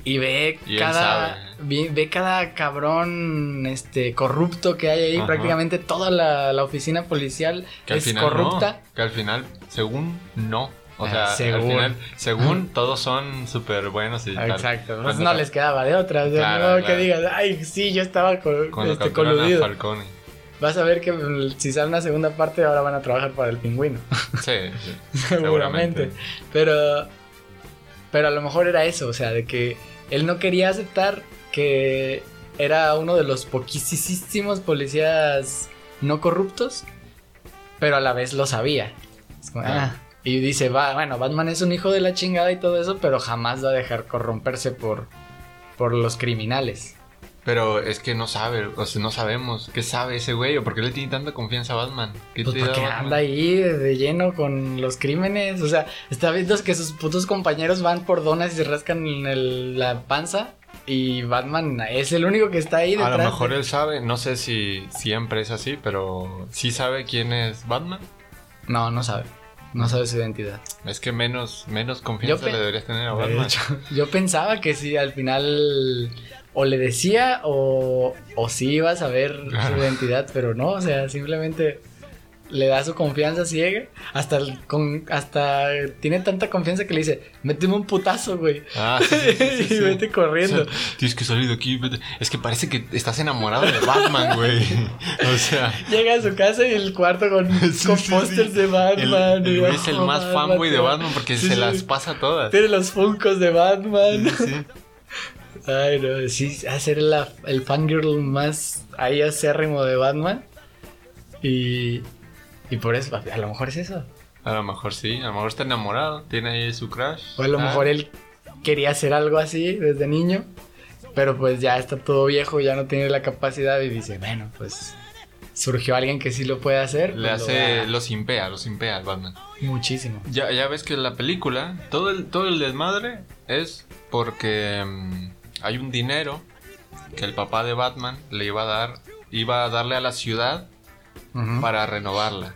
y ve Y cada ve, ve cada cabrón este corrupto que hay ahí, Ajá. prácticamente toda la, la oficina policial Que al es final corrupta. no. Que al final, según, no. O Ah, sea, al según. final, según, todos son súper buenos y. Exacto, pues no les quedaba de otra, o sea, Claro, no que digas, ay, sí, yo estaba co- Cuando este, a coludido. Falcone. Vas a ver que mm, si sale una segunda parte ahora van a trabajar para el pingüino. Sí, sí, seguramente. Pero, pero a lo mejor era eso, o sea, de que él no quería aceptar que era uno de los poquísimos policías no corruptos, pero a la vez lo sabía. Es como, Ah. ah, Y dice, va, bueno, Batman es un hijo de la chingada y todo eso, pero jamás va a dejar corromperse por, por los criminales. Pero es que no sabe, o sea, no sabemos qué sabe ese güey o por qué le tiene tanta confianza a Batman. ¿Qué Pues te da porque Batman? anda ahí de, lleno con los crímenes. O sea, está viendo que sus putos compañeros van por donas y se rascan en el- la panza. Y Batman es el único que está ahí A detrás. lo mejor él sabe, no sé si siempre es así, pero sí sabe quién es Batman. No, no sabe. No sabe su identidad. Es que menos, menos confianza le deberías tener a De Batman. hecho, yo pensaba que sí, al final o le decía o, o sí iba a saber Claro. su identidad, pero no, o sea, simplemente le da su confianza ciega. Hasta, el- con, hasta tiene tanta confianza que le dice, méteme un putazo, güey. Ah, sí, sí, sí, sí, y vete corriendo. O sea, tienes que salir de aquí. vete. Es que parece que estás enamorado de Batman, güey. O sea, Llega a su casa y el cuarto con, con pósters de el, Batman. el güey es el oh, más fanboy de Batman porque se las pasa todas. Tiene los funcos de Batman. Sí, sí. Ay, no, sí, hacer la, el fangirl más ahí acérrimo de Batman. Y, y por eso, a lo mejor es eso. A lo mejor sí, a lo mejor está enamorado, tiene ahí su crush. O a lo Ah, mejor él quería hacer algo así desde niño. Pero pues ya está todo viejo, ya no tiene la capacidad y dice, bueno, pues surgió alguien que sí lo puede hacer. Le pues, lo hace, va- los impea, los impea al Batman. muchísimo. Ya, ya ves que en la película, todo el, todo el desmadre es porque mm, hay un dinero que el papá de Batman le iba a dar, iba a darle a la ciudad Para renovarla.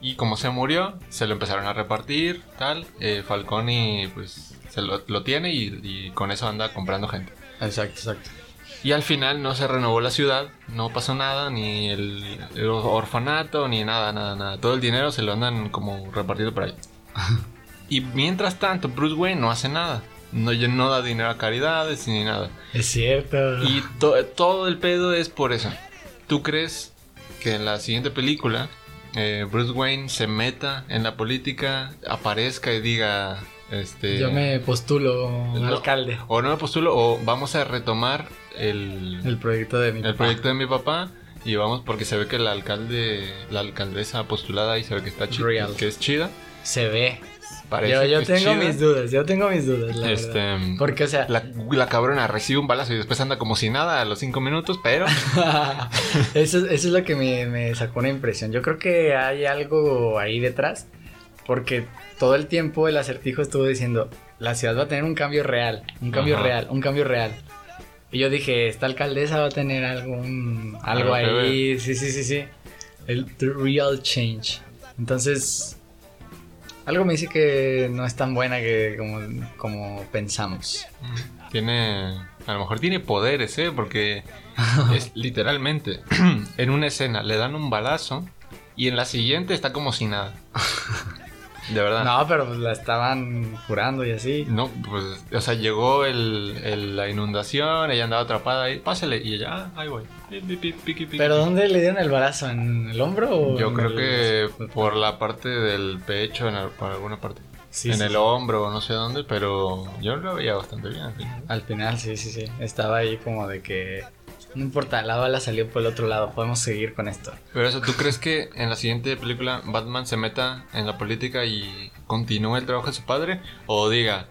Y como se murió, se lo empezaron a repartir, tal. Eh, Falcone pues se lo, lo tiene y, y con eso anda comprando gente. Exacto, exacto. Y al final no se renovó la ciudad, no pasó nada, ni el, el orfanato, ni nada, nada, nada. Todo el dinero se lo andan como repartido por ahí. y mientras tanto, Bruce Wayne no hace nada. No, no da dinero a caridades ni nada. Es cierto. Y to- todo el pedo es por eso. ¿Tú crees que en la siguiente película eh, Bruce Wayne se meta en la política, aparezca y diga, este, Yo me postulo no, alcalde. o no me postulo o vamos a retomar el, El proyecto de mi el papá. proyecto de mi papá y vamos porque se ve que la alcalde, la alcaldesa postulada y se ve que está chida, que es chida. Se ve. Parece Yo, yo tengo chida. mis dudas, yo tengo mis dudas, la Este, verdad. Porque, o sea, La, la cabrona recibe un balazo y después anda como si nada a los cinco minutos, pero eso, eso es lo que me, me sacó una impresión. Yo creo que hay algo ahí detrás. Porque todo el tiempo el acertijo estuvo diciendo, la ciudad va a tener un cambio real, un cambio Ajá. real, un cambio real. Y yo dije, esta alcaldesa va a tener algún, algo Algo ahí. Sí, sí, sí, sí. El the real change. Entonces, algo me dice que no es tan buena que como, como pensamos. tiene, a lo mejor tiene poderes, ¿eh? Porque es literalmente en una escena le dan un balazo y en la siguiente está como si nada. De verdad. No, pero pues la estaban curando y así. No, pues, o sea, llegó el, el- la inundación, ella andaba atrapada ahí, pásale, y ella, ah, ahí voy. Pi, pi, pi, piqui, piqui. ¿Pero dónde le dieron el balazo? ¿En el hombro o Yo creo el- que por la parte del pecho, en por alguna parte. Sí, en sí, el sí. hombro no sé dónde, pero yo lo veía bastante bien. al final. Al final, sí, sí, sí. Estaba ahí como de que. No importa, la bala salió por el otro lado, podemos seguir con esto. Pero eso, ¿tú crees que en la siguiente película Batman se meta en la política y continúe el trabajo de su padre? O diga,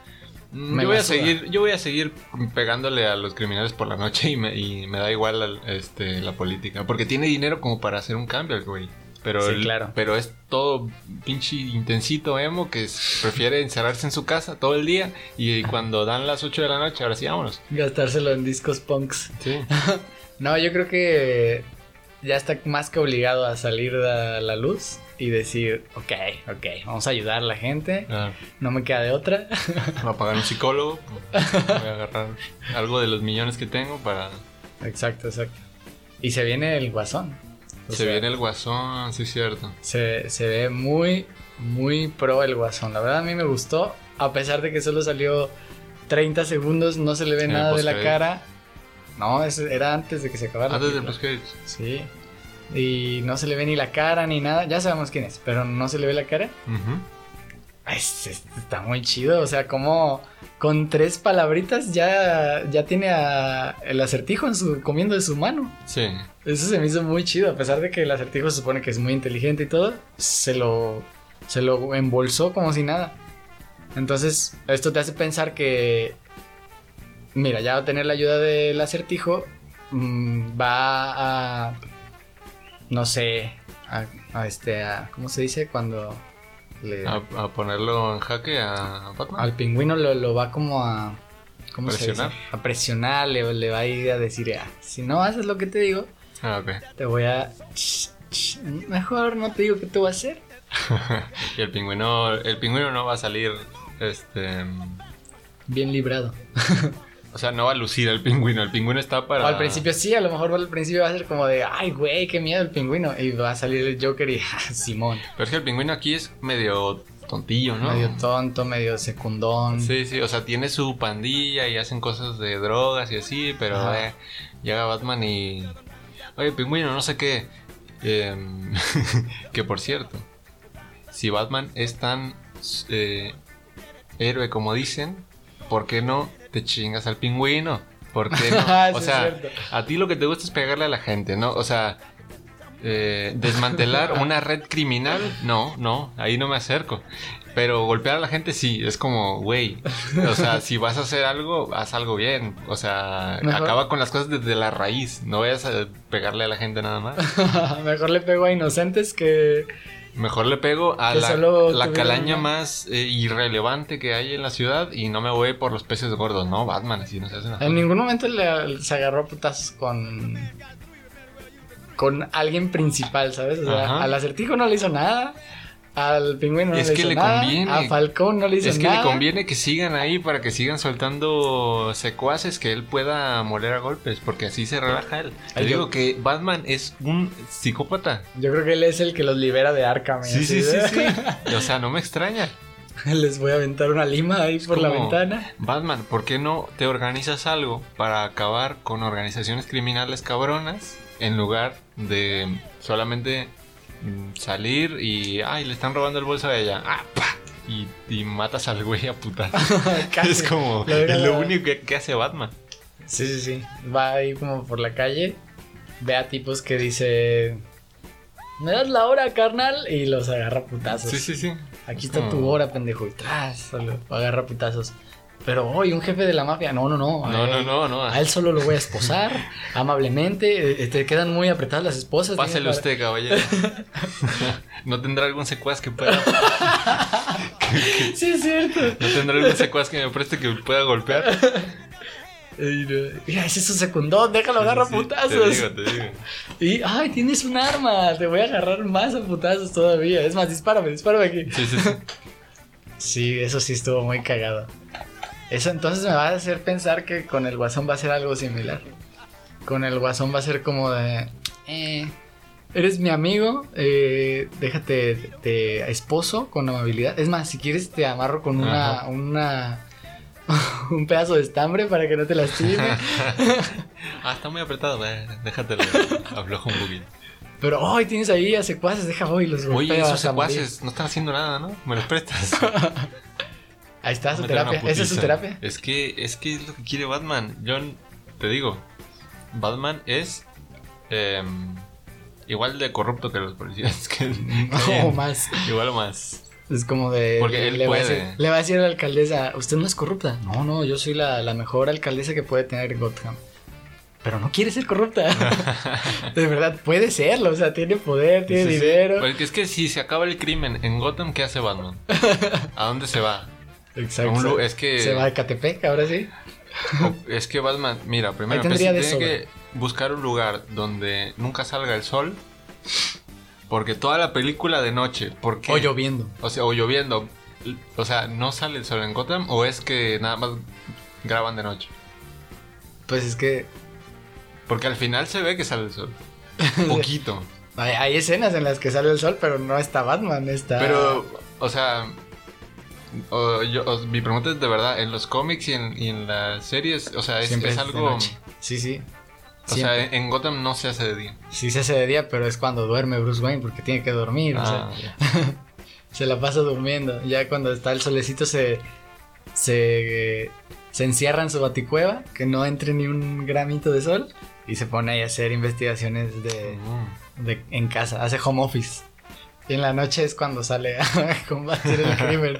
"Mm, Me yo voy la a suda". seguir, yo voy a seguir pegándole a los criminales por la noche y me, y me da igual al- este, la política. Porque tiene dinero como para hacer un cambio el güey. Pero, Sí, el- claro. pero es todo pinche intensito emo que prefiere encerrarse en su casa todo el día y cuando dan las 8 de la noche, ahora sí, vámonos. Gastárselo en discos punks. Sí. No, yo creo que ya está más que obligado a salir a la luz y decir, ok, ok, vamos a ayudar a la gente, Claro. no me queda de otra. Voy a pagar un psicólogo, voy a agarrar algo de los millones que tengo para... exacto, exacto. Y se viene el guasón. O Se sea, viene el guasón, sí cierto. Se, se ve muy, muy pro el guasón. La verdad a mí me gustó, a pesar de que solo salió 30 segundos, no se le ve En nada de la cara. No, era antes de que se acabara. Antes del post Sí. Y no se le ve ni la cara ni nada. Ya sabemos quién es, pero no se le ve la cara. Es- es- está muy chido. O sea, como con tres palabritas ya, ya tiene a el acertijo en su, comiendo de su mano. Sí. Eso se me hizo muy chido. A pesar de que el acertijo se supone que es muy inteligente y todo, se lo, se lo embolsó como si nada. Entonces, esto te hace pensar que. Mira, ya va a tener la ayuda del acertijo. mm, va a. No sé. A, a este. A, ¿Cómo se dice? Cuando. Le- A, a ponerlo en jaque a Batman. al pingüino lo, lo va como a. ¿Cómo Presionar. se dice? A presionar. Le, le va a ir a decir: "Ah, Si no haces lo que te digo, Ah, te voy a. Mejor no te digo qué te voy a hacer. y el pingüino, el pingüino no va a salir, este, Bien librado. o sea, no va a lucir el pingüino. El pingüino está para. O al principio sí, a lo mejor al principio va a ser como de, ay, güey, qué miedo el pingüino. Y va a salir el Joker y, "Ah, Simón. Pero es que el pingüino aquí es medio tontillo, ¿no? Medio tonto, medio secundón. Sí, sí, o sea, tiene su pandilla y hacen cosas de drogas y así, pero eh, llega Batman y... Oye, pingüino, no sé qué. Em, que por cierto, si Batman es tan eh, héroe como dicen, ¿por qué no te chingas al pingüino? ¿Por qué no? Ah, o sea, a ti lo que te gusta es pegarle a la gente, ¿no? O sea, eh, desmantelar una red criminal, no, no, ahí no me acerco. Pero golpear a la gente sí, es como, güey, o sea, si vas a hacer algo, haz algo bien. O sea, Mejor- acaba con las cosas desde la raíz, no vayas a pegarle a la gente nada más. Mejor le pego a inocentes que. Mejor le pego a Que la, la calaña una- más eh, irrelevante que hay en la ciudad y no me voy por los peces gordos, no, Batman, así no se hace nada. En ningún momento le- se agarró a putazos con. Con alguien principal, ¿sabes? O sea, al acertijo no le hizo nada. Al pingüino no Es le que hizo le nada. conviene. A Falcón no le hizo Es que nada. le conviene que sigan ahí para que sigan soltando secuaces que él pueda moler a golpes, porque así se relaja él. Te Ay, yo- digo que Batman es un psicópata. Yo creo que él es el que los libera de Arkham. y Sí, sí, sí, ¿eh? sí. O sea, no me extraña. Les voy a aventar una lima ahí por la ventana. Batman, ¿por qué no te organizas algo para acabar con organizaciones criminales cabronas en lugar de solamente salir y, ay, le están robando el bolso a ella, ah, pa, y, y matas al güey a putas. Es como, es lo único que, que hace Batman. Sí, sí, sí. Va ahí como por la calle. Ve a tipos que dice. ¿Me das la hora, carnal? Y los agarra a putazos. Sí, sí, sí. Aquí Es está tu hora, pendejo. Y tras, solo agarra a putazos. Pero hoy un jefe de la mafia. No, no, no. No, a no, no, no. A él solo lo voy a esposar amablemente. eh, Te quedan muy apretadas las esposas. Pásele usted, caballero. ¿No tendrá algún secuaz que pueda... Sí, es cierto. ¿No tendrá algún secuaz que me preste que pueda golpear? Mira, ese es su secundón. Déjalo agarrar a Sí, sí, putazos. Te digo, te digo. Y, ay, tienes un arma. Te voy a agarrar más a putazos todavía. Es más, dispárame, dispárame aquí. Sí, sí, sí. Sí, eso sí estuvo muy cagado. Eso entonces me va a hacer pensar que con el guasón va a ser algo similar. Con el guasón va a ser como de... eh, eres mi amigo, eh, déjate de esposo con amabilidad. Es más, si quieres te amarro con una... Una un pedazo de estambre para que no te lastime. Ah, está muy apretado. eh, Déjatelo. Afloja un poquito. Pero hoy tienes ahí a secuaces, deja voy los golpeo Oye, esos morir. secuaces no están haciendo nada, ¿no? Me los prestas. Ahí está su terapia. Esa es su terapia. Es que, es que es lo que quiere Batman. Yo te digo, Batman es em, igual de corrupto que los policías. Que, O más. Igual o más. Es como de. Porque él le Va a puede. decir, le va a decir a la alcaldesa: Usted no es corrupta. No, no, yo soy la, la mejor alcaldesa que puede tener Gotham. Pero no quiere ser corrupta. de verdad, puede serlo. O sea, tiene poder, tiene Sí, sí. dinero. Porque es que si se acaba el crimen en Gotham, ¿qué hace Batman? ¿A dónde se va? Exacto. Es que- Se va a Catepec, ahora sí. Es que Batman, mira, primero pues, de tiene que buscar un lugar donde nunca salga el sol. Porque toda la película de noche, ¿por qué? O lloviendo. O sea, o lloviendo. O sea, ¿no sale el sol en Gotham o es que nada más graban de noche? Pues es que Porque al final se ve que sale el sol. Poquito. hay, hay escenas en las que sale el sol, pero no está Batman, está. Pero, o sea, o- yo- o- mi pregunta es de verdad, en los cómics y en, y en las series, o sea, es, Siempre es de algo... noche. Sí, sí. O sea, en, Gotham no se hace de día. Sí se hace de día, pero es cuando duerme Bruce Wayne porque tiene que dormir. o sea, Ah, ya. se la pasa durmiendo. Ya cuando está el solecito se, se, se encierra en su baticueva, que no entre ni un gramito de sol, y se pone ahí a hacer investigaciones de, Mm. de- en casa, hace home office. Y en la noche es cuando sale a combatir el crimen.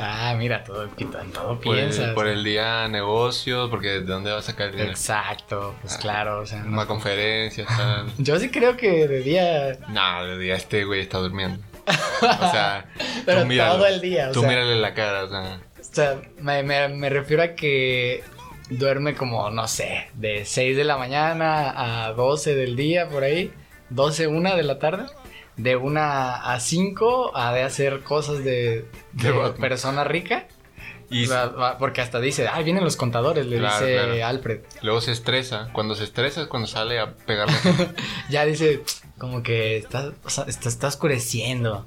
Ah, mira, todo, todo Por, el, piensas. por el día negocios, porque ¿de dónde va a sacar el dinero? Exacto, pues claro, o sea, no- Una conferencia, tal. yo sí creo que de día, No, de día este güey está durmiendo. O sea, pero tú míralo. todo el día, o Tú sea, mírale la cara, o sea. O sea, me, me- me refiero a que duerme como, no sé, de 6 de la mañana a 12 del día, por ahí. 12, 1 de la tarde. De 1 a 5 a de hacer cosas de, de De Batman. persona rica. Y porque hasta dice, ay, vienen los contadores, le Claro, dice claro. Alfred. luego se estresa. Cuando se estresa es cuando sale a pegarle. Ya dice, como que está, está, está oscureciendo.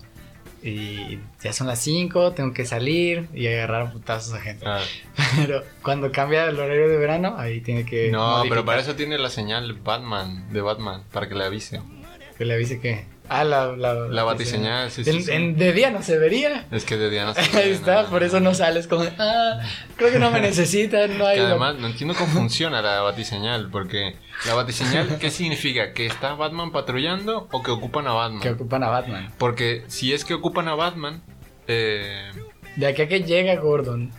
Y ya son las 5, tengo que salir y agarrar putazos a gente. Ah, Pero cuando cambia el horario de verano, ahí tiene que. no, modificar. pero para eso tiene la señal Batman, de Batman, para que le avise. Que le avise que. Ah, la. La, La batiseñal, sí, sí, En- sí. en- de día no se vería. Es que de día no se Ahí ve está, nada. por eso no sales como. Ah, creo que no me necesitan, no hay. Que además no entiendo cómo funciona la batiseñal, porque la batiseñal, ¿qué significa? ¿Que está Batman patrullando o que ocupan a Batman? Que ocupan a Batman. Porque si es que ocupan a Batman, eh, De aquí a que llega Gordon.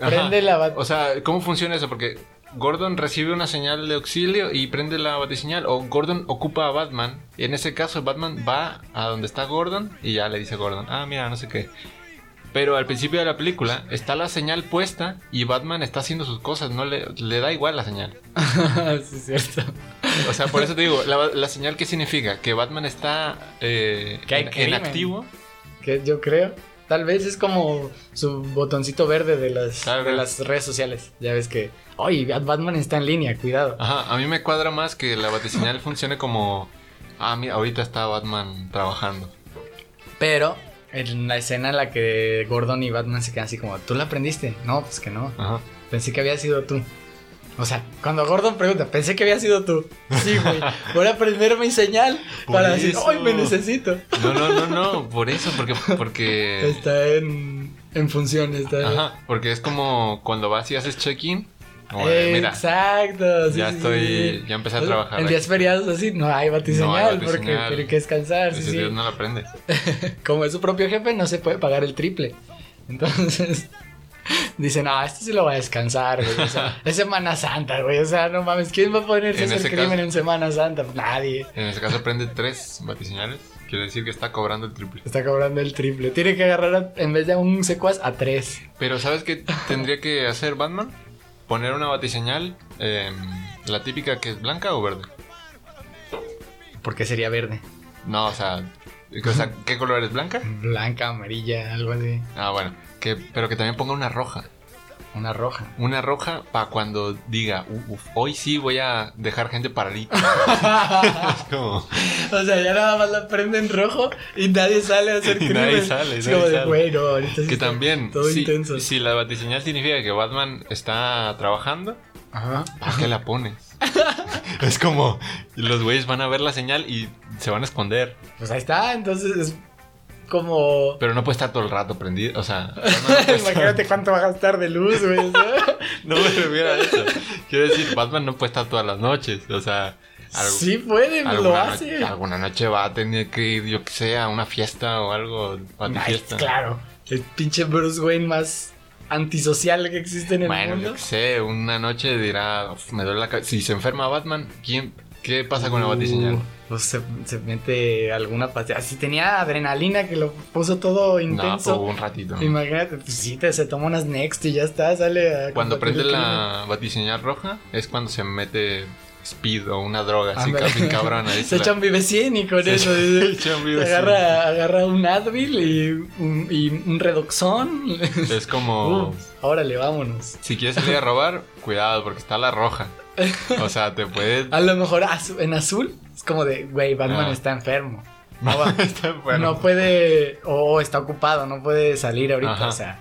Ajá. Prende la bat- O sea, ¿cómo funciona eso? Porque Gordon recibe una señal de auxilio y prende la batiseñal. O Gordon ocupa a Batman. Y en ese caso, Batman va a donde está Gordon y ya le dice a Gordon, ah, mira, no sé qué. Pero al principio de la película está la señal puesta y Batman está haciendo sus cosas, no le, le da igual la señal. sí, es cierto. O sea, por eso te digo, la, la señal qué significa? Que Batman está eh, Que hay en, en activo. Que yo creo. Tal vez es como su botoncito verde de las, de las redes sociales. Ya ves que. ¡Ay! Batman está en línea, cuidado. Ajá, a mí me cuadra más que la batiseñal funcione como, ah, mira, ahorita está Batman trabajando. Pero en la escena en la que Gordon y Batman se quedan así como, ¿tú la aprendiste? No, pues que no. Ajá. Pensé que había sido tú. O sea, cuando Gordon pregunta, pensé que había sido tú. Sí, güey. Voy a aprender mi señal Por para decir. ¡ay, me necesito! No, no, no, no, por eso, porque, porque, Está en, en función, está. ajá, porque es como cuando vas y haces check-in, mira, Exacto. sí, ya sí, estoy- sí. ya empecé a trabajar En días feriados así no hay batiseñal, No porque tiene que descansar. Sí. Dios no lo aprendes. Como es su propio jefe, no se puede pagar el triple. Entonces, dice, no, este sí lo va a descansar, güey. O sea, es Semana Santa, güey. O sea, no mames, ¿quién va a ponerse En ese crimen en Semana Santa? Pues nadie. En ese caso aprende tres batiseñales, quiere decir que está cobrando el triple. Está cobrando el triple. Tiene que agarrar, a- en vez de a un secuaz, a tres. Pero ¿sabes qué tendría que hacer Batman? Poner una batiseñal, eh, la típica que es blanca o verde. Porque sería verde. No, o sea, o sea, ¿qué color es blanca? Blanca, amarilla, algo así. Ah, bueno, que, pero que también ponga una roja. Una roja. Una roja para cuando diga, "Uh, uf, hoy sí voy a dejar gente paradita. es como, O sea, ya nada más la prenden rojo y nadie sale a hacer Y crimen. nadie sale, es nadie como de, sale. güey, no, ahorita que también, Todo si, intenso. si la batiseñal significa que Batman está trabajando, Ajá. ¿para qué la pones? es como, los güeyes van a ver la señal y se van a esconder. Pues ahí está, entonces es como... Pero no puede estar todo el rato prendido, o sea... No Imagínate cuánto va a gastar de luz, güey. No me refiero a eso. Quiero decir, Batman no puede estar todas las noches, o sea... algo- Sí puede, lo no- hace. alguna noche va a tener que ir, yo que sé, a una fiesta o algo, Ay, fiesta. claro. El pinche Bruce Wayne más antisocial que existe en el Bueno, mundo. yo que sé, una noche dirá, "Uf, me duele la cabeza. Si se enferma Batman, ¿quién, ¿qué pasa con la batiseñal? Pues se, se mete alguna pastilla. Si tenía adrenalina que lo puso todo No, intenso. pues un ratito. ¿no? Imagínate, pues sí, te, se toma unas Next y ya está, sale a Cuando prende la batiseñal roja es cuando se mete speed o una droga así bien cabrona. ahí Se la- echa un Vive 100 y con Se eso. dice, echa un Vive agarra, agarra un Advil y un, y un Redoxón. Es como... Uh, órale, vámonos. Si quieres salir a robar, cuidado porque está la roja. O sea, te puede... A lo mejor en azul es como de, güey, Batman está enfermo. No, Está enfermo. no puede, o está ocupado, no puede salir ahorita. Ajá. O sea,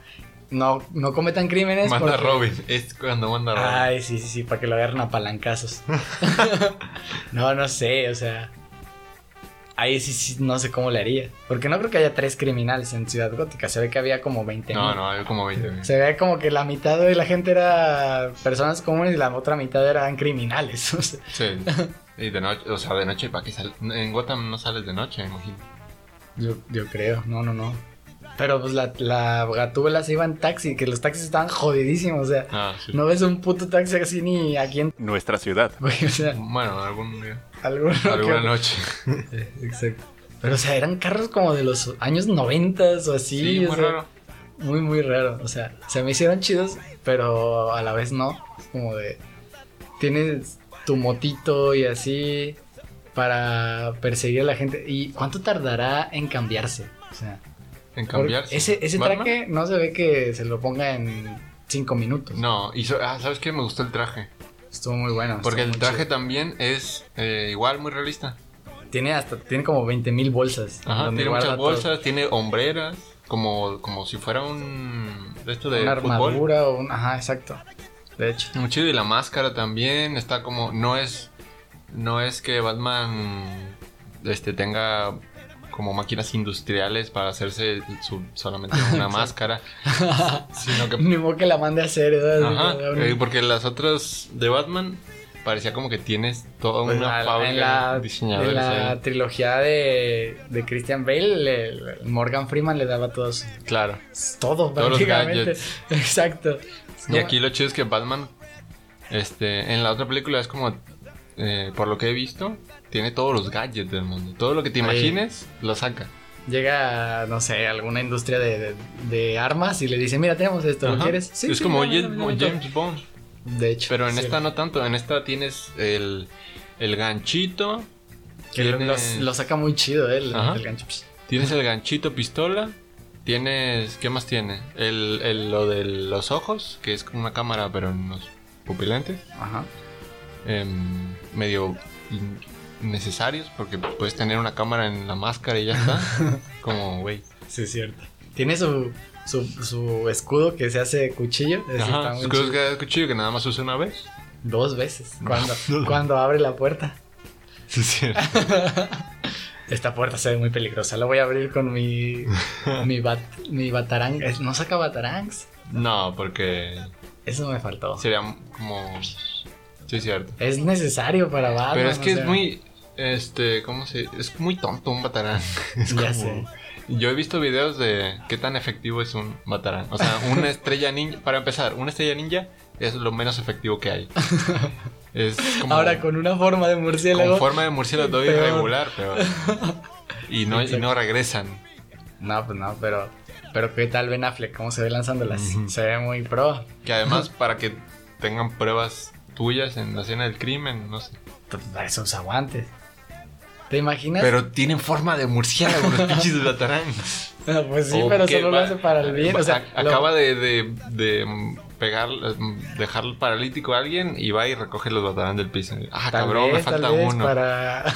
no, no cometan crímenes. Manda a Robin. Es cuando manda a Robin. Ay, sí, sí, sí, para que lo agarren a palancazos. no, no sé, o sea. Ahí sí, sí, no sé cómo le haría. Porque no creo que haya tres criminales en Ciudad Gótica. Se ve que había como 20 no, no, hay como 20 mil. Se ve como que la mitad de la gente era personas comunes y la otra mitad eran criminales. o sea. Sí. Y de noche, o sea, de noche, ¿para qué sales? En Gotham no sales de noche, me imagino. Yo, yo creo, no, no, no. Pero pues la, la gatúbela se iba en taxi, que los taxis estaban jodidísimos. O sea, Ah, sí. no ves un puto taxi así ni aquí en. Nuestra ciudad. Güey, o sea, Bueno, algún día. alguno Alguna noche. Exacto. Pero, o sea, eran carros como de los años 90 o así. Sí, o muy sea, raro. Muy, muy raro. O sea, se me hicieron chidos, pero a la vez no. Es como de. Tienes tu motito y así para perseguir a la gente. ¿Y cuánto tardará en cambiarse? O sea, En cambiarse. ese, ese ¿Batman? traje no se ve que se lo ponga en 5 minutos. No, y so- ah, ¿sabes qué? Me gustó el traje. Estuvo muy bueno. Porque el traje chido. también es eh, igual, muy realista. Tiene hasta. Tiene como 20 mil bolsas. Ajá, tiene muchas todo. bolsas, tiene hombreras, como, como si fuera un... esto de Una fútbol. armadura o un. Ajá, exacto. De hecho. Muy chido y la máscara también está como no es no es que Batman este tenga como máquinas industriales para hacerse su- solamente una máscara, sino que Ni modo que la mande a hacer, ¿verdad? Ajá, eh, porque las otras de Batman parecía como que tienes toda Pues una fábrica en la, de diseñadores en la ahí. trilogía de, de Christian Bale, le- Morgan Freeman le daba todos, Claro. todo Todos prácticamente. Exacto. Y aquí lo chido es que Batman este en la otra película es como eh, por lo que he visto tiene todos los gadgets del mundo, todo lo que te Ahí. imagines lo saca. llega, no sé, alguna industria de, de- de armas y le dice, mira, tenemos esto, ¿lo Ajá. quieres? es sí, como dame, James, Bond. De hecho. Pero en sí. esta no tanto. En esta tienes el, el ganchito. Que lo, tienes, lo saca muy chido, ¿eh? El, el gancho. tienes el ganchito pistola. Tienes. ¿Qué más tiene? El, el- lo de los ojos, que es como una cámara, pero en los pupilentes. Ajá. em, medio innecesarios, porque puedes tener una cámara en la máscara y ya está. como, güey. Sí, es cierto. Tiene su, su, su escudo que se hace cuchillo. ese está Ajá. muy Es que es cuchillo que nada más usa una vez. Dos veces. Cuando, cuando abre la puerta. Sí, sí. Esta puerta se ve muy peligrosa. La voy a abrir con mi. mi, bat, mi batarang. Es- ¿No saca batarangs? No, porque Eso me faltó. sería como. Sí, cierto. Es necesario para Batman. Pero es que o es muy. Este, ¿cómo se.? Es muy tonto un batarán. Es Ya como- sé. Yo he visto videos de qué tan efectivo es un batarán. O sea, una estrella ninja. Para empezar, una estrella ninja es lo menos efectivo que hay. Es como. Ahora con una forma de murciélago. con forma de murciélago todo irregular, pero. Y no, y no regresan. No, pues no, pero. Pero ¿qué tal Ben Affleck? ¿Cómo se ve lanzándolas? Se ve muy pro. Que además, para que tengan pruebas tuyas en la escena del crimen, no sé. Pues para eso usa guantes. ¿Te imaginas? Pero tienen forma de murciélago los pinches batarán. Ah, pues sí, O pero solo va- lo hace para el bien. O sea, a- lo- acaba de, de, de, pegar, dejar paralítico a alguien y va y recoge los batarán del piso. Ah, tal cabrón, me vez, falta tal vez uno. Para...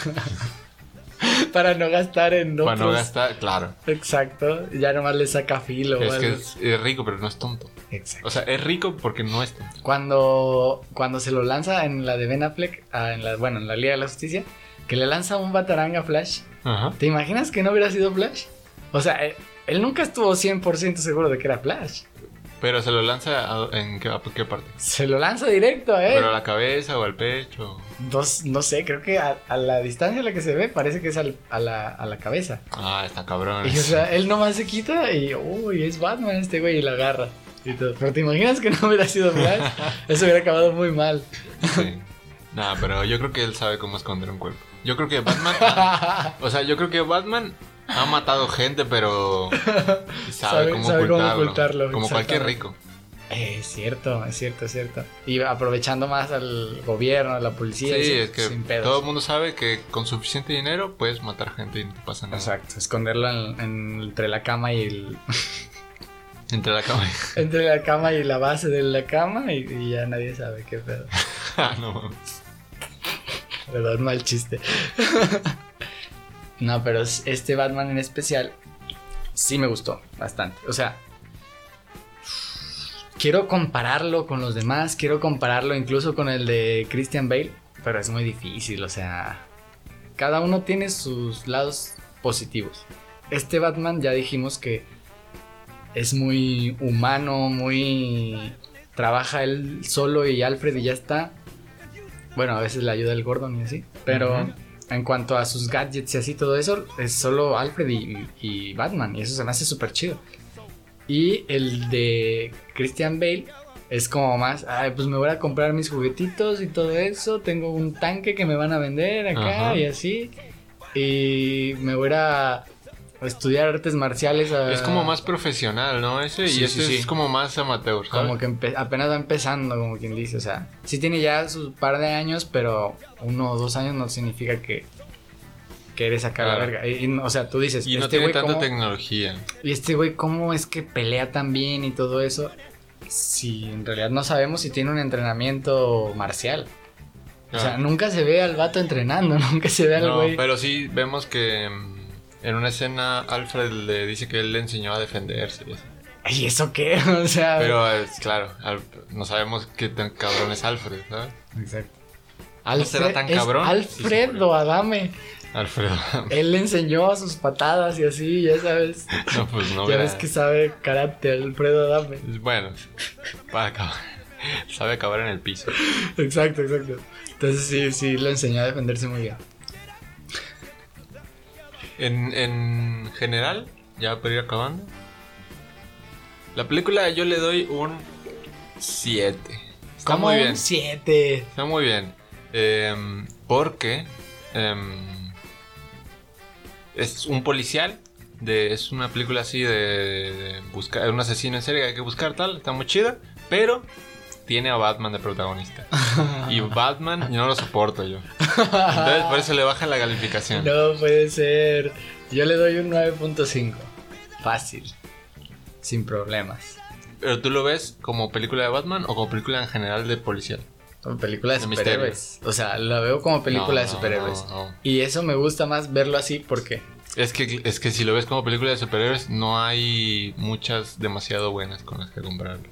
para no gastar en Para otros. no gastar, claro. Exacto. Ya nomás le saca filo. Es que es rico, pero no es tonto. Exacto. O sea, es rico porque no es tonto. Cuando, cuando se lo lanza en la de Ben Affleck, ah, en la, bueno, en la Liga de la Justicia, que le lanza un batarang a Flash. Ajá. ¿Te imaginas que no hubiera sido Flash? O sea, eh, él nunca estuvo 100% seguro de que era Flash. Pero se lo lanza a- en qué, a qué parte. Se lo lanza directo a él. Pero a la cabeza o al pecho. Dos- no sé, creo que a, a la distancia a la que se ve parece que es al- a, la, a la cabeza. Ah, está cabrón. Y o sea, él nomás se quita y, uy, es Batman este güey y la agarra. Y todo. Pero te imaginas que no hubiera sido Flash, eso hubiera acabado muy mal. Sí. Nah, pero yo creo que él sabe cómo esconder un cuerpo. Yo creo que Batman. o sea, yo creo que Batman ha matado gente, pero sabe, Sabe- cómo, sabe cómo ocultarlo, Como cualquier rico. Eh, es cierto, es cierto, es cierto. Y aprovechando más al gobierno, a la policía. Sí, sin- es que sin pedos. todo el mundo sabe que con suficiente dinero puedes matar gente y no te pasa nada. Exacto, esconderlo en- en- entre la cama y el, Entre la cama entre la cama y la base de la cama y, y ya nadie sabe qué pedo. Ah, no mames. ¿Verdad? Mal chiste. no, pero es- este Batman en especial sí me gustó bastante. O sea, quiero compararlo con los demás, quiero compararlo incluso con el de Christian Bale, pero es muy difícil, o sea, cada uno tiene sus lados positivos. Este Batman ya dijimos que es muy humano, muy... Trabaja él solo y Alfred y ya está. Bueno, a veces le ayuda el Gordon y así. Pero en cuanto a sus gadgets y así, todo eso, es solo Alfred y, y Batman. Y eso se me hace súper chido. Y el de Christian Bale es como más, ay, pues me voy a comprar mis juguetitos y todo eso. Tengo un tanque que me van a vender acá y así. Y me voy a estudiar artes marciales. a- Es como más profesional, ¿no? Ese Sí, y este sí, sí. es como más amateur, ¿sabes? Como que apenas va empezando, como quien dice. O sea, sí tiene ya sus par de años, pero uno o dos años no significa que, que eres acá la Claro. verga. Y, y, o sea, tú dices, Y no este tiene güey, tanta ¿cómo, tecnología. y este güey, ¿cómo es que pelea tan bien y todo eso? Si en realidad no sabemos si tiene un entrenamiento marcial. O sea, Ah. nunca se ve al vato entrenando, nunca se ve al No, güey. pero sí vemos que mm, en una escena Alfred le dice que él le enseñó a defenderse. y eso. ¿Y eso qué? O sea. Pero es claro, Al- no sabemos qué tan cabrón es Alfred, ¿sabes? Exacto. ¿No será tan cabrón? Alfred Sí, o Adame. Alfred. Él le enseñó sus patadas y así, ya sabes. no, pues no. ya verá. ves que sabe karate, Alfredo Adame. Bueno, para acabar. Sabe acabar en el piso. Exacto, exacto. Entonces sí, sí, le enseñó a defenderse muy bien. En, en general, ya para ir acabando. La película yo le doy un 7. Está muy bien. 7. Está muy bien. Porque em, es un policial. De, es una película así de, de buscar un asesino en serie que hay que buscar tal. Está muy chida. Pero tiene a Batman de protagonista. Y Batman no lo soporto yo. Entonces por eso le baja la calificación. No puede ser. Yo le doy un 9.5. Fácil. Sin problemas. Pero tú lo ves como película de Batman o como película en general de policial. Como película de, De superhéroes. O sea, la veo como película No, de superhéroes. no, no. Y eso me gusta más verlo así porque. Es que, es que si lo ves como película de superhéroes, no hay muchas demasiado buenas con las que compararlo.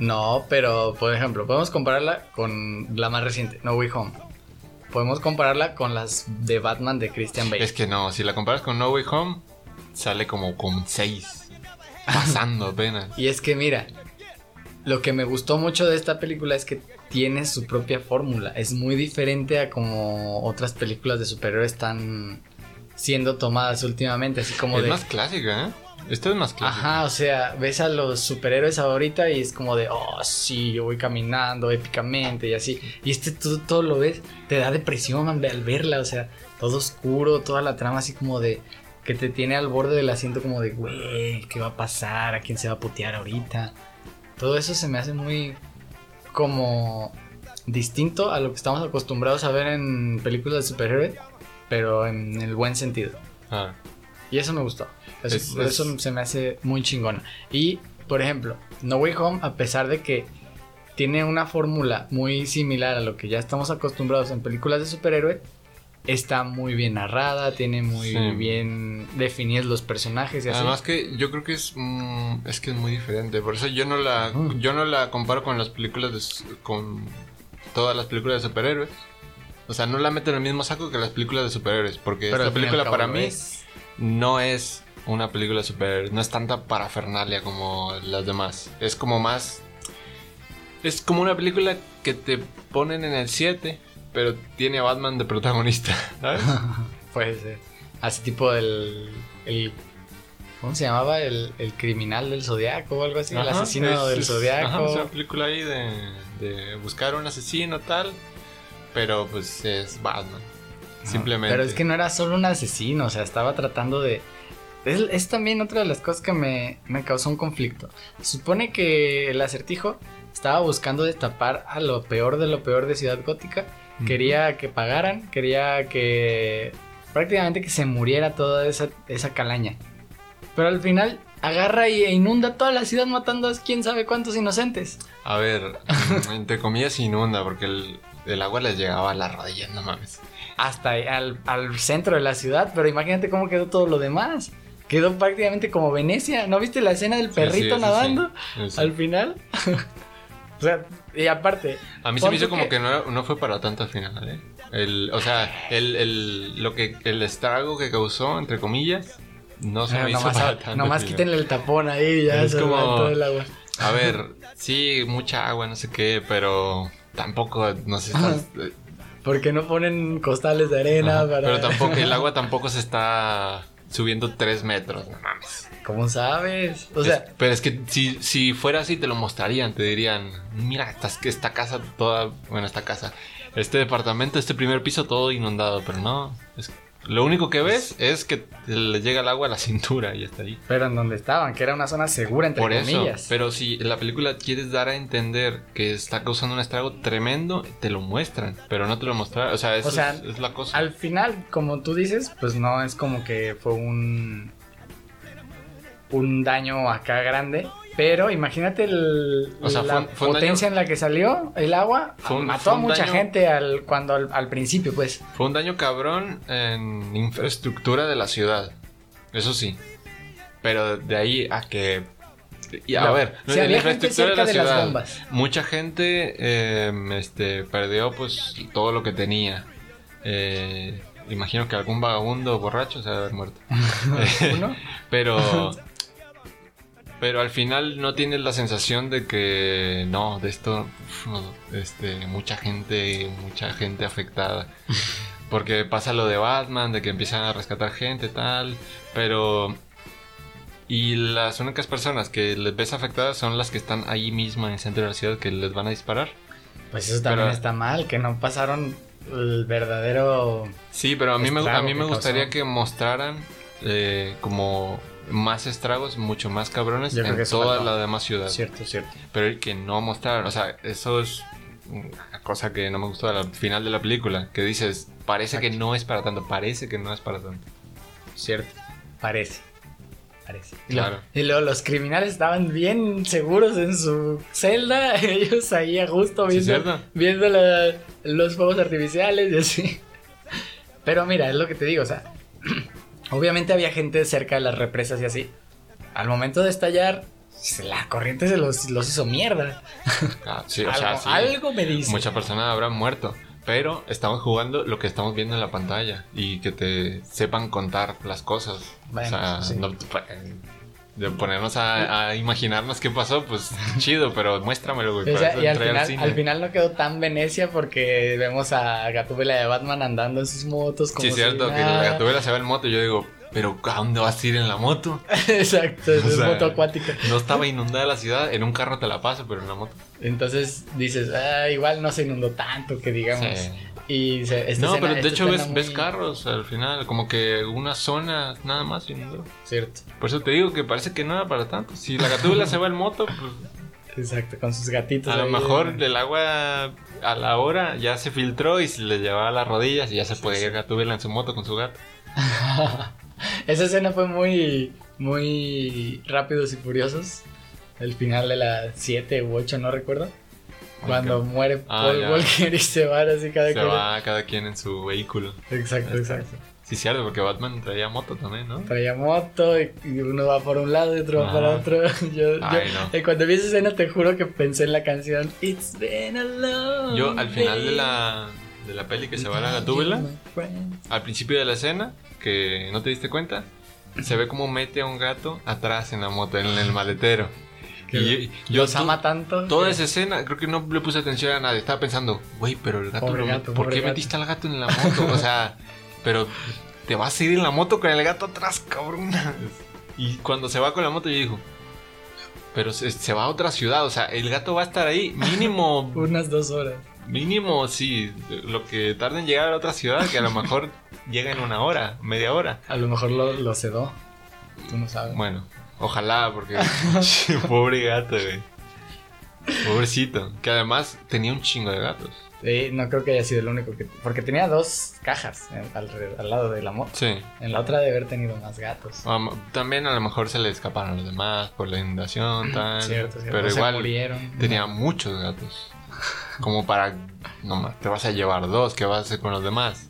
No, pero por ejemplo, podemos compararla con la más reciente, No Way Home. Podemos compararla con las de Batman de Christian Bale. Es que no, si la comparas con No Way Home, sale como con 6. Pasando apenas. Y es que mira, lo que me gustó mucho de esta película es que tiene su propia fórmula. Es muy diferente a como otras películas de superhéroes están siendo tomadas últimamente, así como es de más clásica, ¿eh? Esta es más clásica. Ajá, o sea, ves a los superhéroes ahorita y es como de, oh, sí, yo voy caminando épicamente y así. Y este tú todo lo ves, te da depresión man, al verla, o sea, todo oscuro, toda la trama así como de que te tiene al borde del asiento como de, güey, ¿qué va a pasar? ¿A quién se va a putear ahorita? Todo eso se me hace muy como distinto a lo que estamos acostumbrados a ver en películas de superhéroes, pero en el buen sentido. Ah, Y eso me gustó. Eso, Es- se me hace muy chingona. Y, por ejemplo, No Way Home, a pesar de que tiene una fórmula muy similar a lo que ya estamos acostumbrados en películas de superhéroes, está muy bien narrada, tiene muy Sí. bien definidos los personajes y así. Además que yo creo que es mm, es que es muy diferente, por eso yo no la yo no la comparo con las películas de con todas las películas de superhéroes. O sea, no la meto en el mismo saco que las películas de superhéroes, porque Pero esta película para mí es. no es una película super... No es tanta parafernalia como las demás. Es como más... Es como una película que te ponen en el 7, pero tiene a Batman de protagonista, ¿sabes? Puede ser. Así tipo el, el ¿Cómo se llamaba? El, el criminal del zodiaco o algo así. el asesino del zodiaco. es una película ahí de, de buscar un asesino tal. Pero pues es Batman. Simplemente. Pero es que no era solo un asesino, o sea, estaba tratando de... Es, también otra de las cosas que me, me causó un conflicto. Se supone que el acertijo estaba buscando destapar a lo peor de lo peor de Ciudad Gótica. Quería que pagaran, quería que prácticamente que se muriera toda esa, esa calaña. Pero al final agarra e inunda toda la ciudad matando a quién sabe cuántos inocentes. A ver, entre comillas inunda porque el, el agua les llegaba a las rodillas, no mames hasta al, al centro de la ciudad, pero imagínate cómo quedó todo lo demás. Quedó prácticamente como Venecia. ¿No viste la escena del perrito nadando al final? o sea, y aparte. A mí se me hizo como que, no, no, fue para tanto al final, ¿eh? El, o sea, el, el, lo que, el estrago que causó, entre comillas, no se me hizo para tanto. Nomás quítenle el tapón ahí ya es como, todo el agua. A ver, sí, mucha agua, no sé qué, pero tampoco, no sé, porque no ponen costales de arena para... Pero tampoco, el agua tampoco se está subiendo tres metros, no mames. ¿Cómo sabes? O sea... pero es que si, si fuera así te lo mostrarían, te dirían, mira, esta, esta casa toda, bueno, esta casa, este departamento, este primer piso todo inundado, pero no, es lo único que ves es que le llega el agua a la cintura y está ahí. Pero en donde estaban, que era una zona segura, entre Por comillas. Eso, pero si en la película quieres dar a entender que está causando un estrago tremendo, te lo muestran, pero no te lo muestran. O sea, eso es, la cosa. Al final, como tú dices, pues no es como que fue un. un daño acá grande. Pero imagínate el, la potencia en la que salió el agua. mató a mucha gente al, cuando al, principio, pues. Fue un daño cabrón en infraestructura de la ciudad. Eso sí. Pero de ahí a que. Y a ver, en la infraestructura de la ciudad. mucha gente em, este, perdió pues todo lo que tenía. Eh, imagino que algún vagabundo borracho se ha haber muerto. ¿Uno? Pero pero al final no tienes la sensación de que no, de esto, este, mucha gente, mucha gente afectada. Porque pasa lo de Batman, de que empiezan a rescatar gente, tal, pero... Y las únicas personas que les ves afectadas son las que están ahí mismo en el centro de la ciudad que les van a disparar. Pues eso también está mal, que no pasaron el verdadero... Sí, pero a mí me, a mí me gustaría que mostraran eh, como más estragos, mucho más cabrones en toda la demás ciudad. Cierto, cierto. Pero el que no mostraron, o sea, eso es una cosa que no me gustó al final de la película, que dices, parece que no es para tanto, parece que no es para tanto. Cierto, parece. Parece. Claro. Y luego los criminales estaban bien seguros en su celda, ellos ahí a gusto viendo, viendo los fuegos artificiales y así. Pero mira, es lo que te digo, o sea, Obviamente había gente cerca de las represas y así. Al momento de estallar, la corriente se los, hizo mierda. Ah, sí, o sea, algo me dice. Muchas personas habrán muerto. Pero estamos jugando lo que estamos viendo en la pantalla. Y que te sepan contar las cosas. o sea, no, de ponernos a, imaginarnos qué pasó, pues chido, pero muéstramelo, güey. y al final, no quedó tan Venecia porque vemos a Gatúbela de Batman andando en sus motos. Como sí, cierto, que Gatúbela se va en moto y yo digo, pero ¿a dónde vas a ir en la moto? Exacto, es moto acuática. No estaba inundada la ciudad, en un carro te la paso, pero en la moto. Entonces dices, ah, igual no se inundó tanto que digamos. Y no, pero de hecho ves, ves, carros al final, como que una zona nada más inundó. Cierto. Por eso te digo que parece que no era para tanto. Si la gatúbela se va en moto, pues... Exacto, con sus gatitos. A lo mejor el agua a la hora ya se filtró y se le llevaba a las rodillas y ya se puede ir gatúbela en su moto con su gato. Esa escena fue muy, muy rápidos y furiosos. El final de la 7 u 8, no recuerdo. Cuando muere ah, Paul Walker y se va así cada quien. Se va cada quien en su vehículo. Exacto, exacto. Sí, cierto, porque Batman traía moto también, ¿no? Traía moto y uno va por un lado y otro va para otro. Yo, y cuando vi esa escena te juro que pensé en la canción It's been a long Yo al final de la, de la peli que se va a la gatúbela, al principio de la escena, que no te diste cuenta, se ve como mete a un gato atrás en la moto, en el maletero. Y yo los ama tanto. Toda que- esa escena, creo que no le puse atención a nadie. Estaba pensando, güey, pero el gato, Pobre lo- gato, ¿por qué gato". metiste al gato en la moto? O sea, pero te vas a ir en la moto con el gato atrás, cabrón. Y cuando se va con la moto, yo digo, pero se, se va a otra ciudad, o sea, el gato va a estar ahí, mínimo, Unas dos horas. Mínimo, sí, lo que tarda en llegar a otra ciudad, que a lo mejor llega en una hora, media hora. A lo mejor lo, lo sedó. Tú no sabes. Bueno, ojalá, porque pobre gato, güey. Pobrecito, que además tenía un chingo de gatos. Sí, no creo que haya sido el único que. Porque tenía dos cajas en- alre- al, lado de la moto. Sí. En la otra debe haber tenido más gatos. Um, también a lo mejor se le escaparon los demás por la inundación, tal. Cierto, cierto. Pero O se igual murieron. tenía muchos gatos. Como para. No más, te vas a llevar dos, ¿qué vas a hacer con los demás?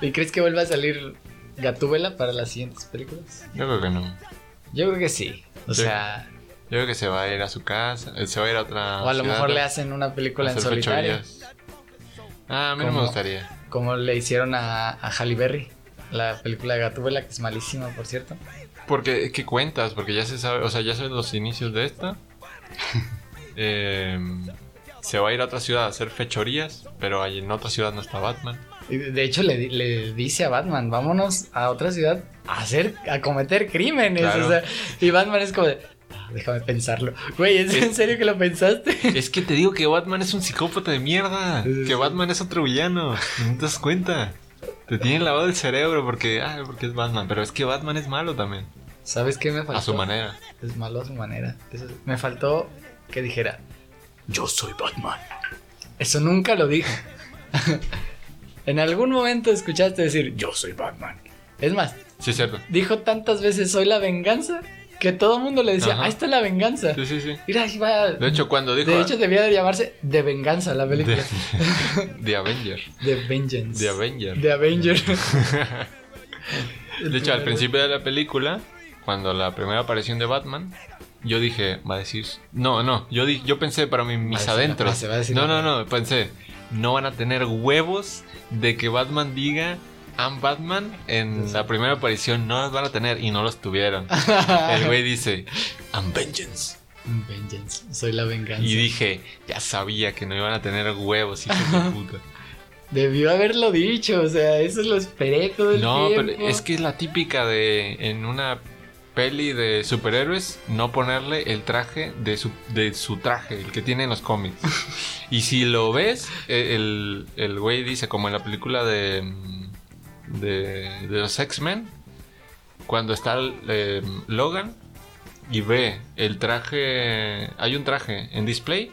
¿Y crees que vuelva a salir Gatúbela para las siguientes películas? Yo creo que no. Yo creo que sí. O Sí. sea, Yo creo que se va a ir a su casa, eh, se va a ir a otra. o a lo ciudad mejor le hacen una película en solitario. fechorías. Ah, a mí no me gustaría. Como le hicieron a, a Halle Berry. La película de Gatúbela, que es malísima, por cierto. Porque, ¿qué cuentas? Porque ya se sabe, o sea, ya saben los inicios de esta. Em, se va a ir a otra ciudad a hacer fechorías, pero ahí en otra ciudad no está Batman. De hecho, le, di- le dice a Batman, vámonos a otra ciudad a hacer, a cometer crímenes. Claro. O sea, y Batman es como de, "Ah, déjame pensarlo. Güey, ¿es en serio que lo pensaste? Es que te digo que Batman es un psicópata de mierda. Sí, Que. Batman es otro villano. No te das cuenta. Te tienen lavado el cerebro porque, ah, porque es Batman. Pero es que Batman es malo también. ¿Sabes qué me faltó? A su manera. Es malo a su manera. Eso- me faltó que dijera, yo soy Batman. Eso nunca lo dijo. en algún momento escuchaste decir, yo soy Batman. Es más, Sí, es cierto. dijo tantas veces, soy la venganza, que todo el mundo le decía, Ajá. ahí está la venganza. Sí, sí, sí. Mira. De hecho, cuando dijo. De hecho, debía de llamarse De Venganza la película. de, de Avenger. De Vengeance. De Avenger. De Avenger. De hecho, al principio de la película, cuando la primera aparición de Batman, yo dije, va a decir. No, no, yo, di- yo pensé para mí, mis adentros. frase, va a decir No, no, no, pensé, no van a tener huevos de que Batman diga. I'm Batman en la primera aparición no los van a tener y no los tuvieron. El güey dice, I'm Vengeance. Vengeance. Soy la venganza. Y dije, ya sabía que no iban a tener huevos, hijos de puta. Debió haberlo dicho, o sea, eso lo esperé todo el No, tiempo. pero es que es la típica de en una peli de superhéroes no ponerle el traje de su, de su traje, el que tiene en los cómics. y si lo ves, eh, el, el güey dice, como en la película de, mm, de, de los X-Men, cuando está eh, Logan y ve el traje, hay un traje en display,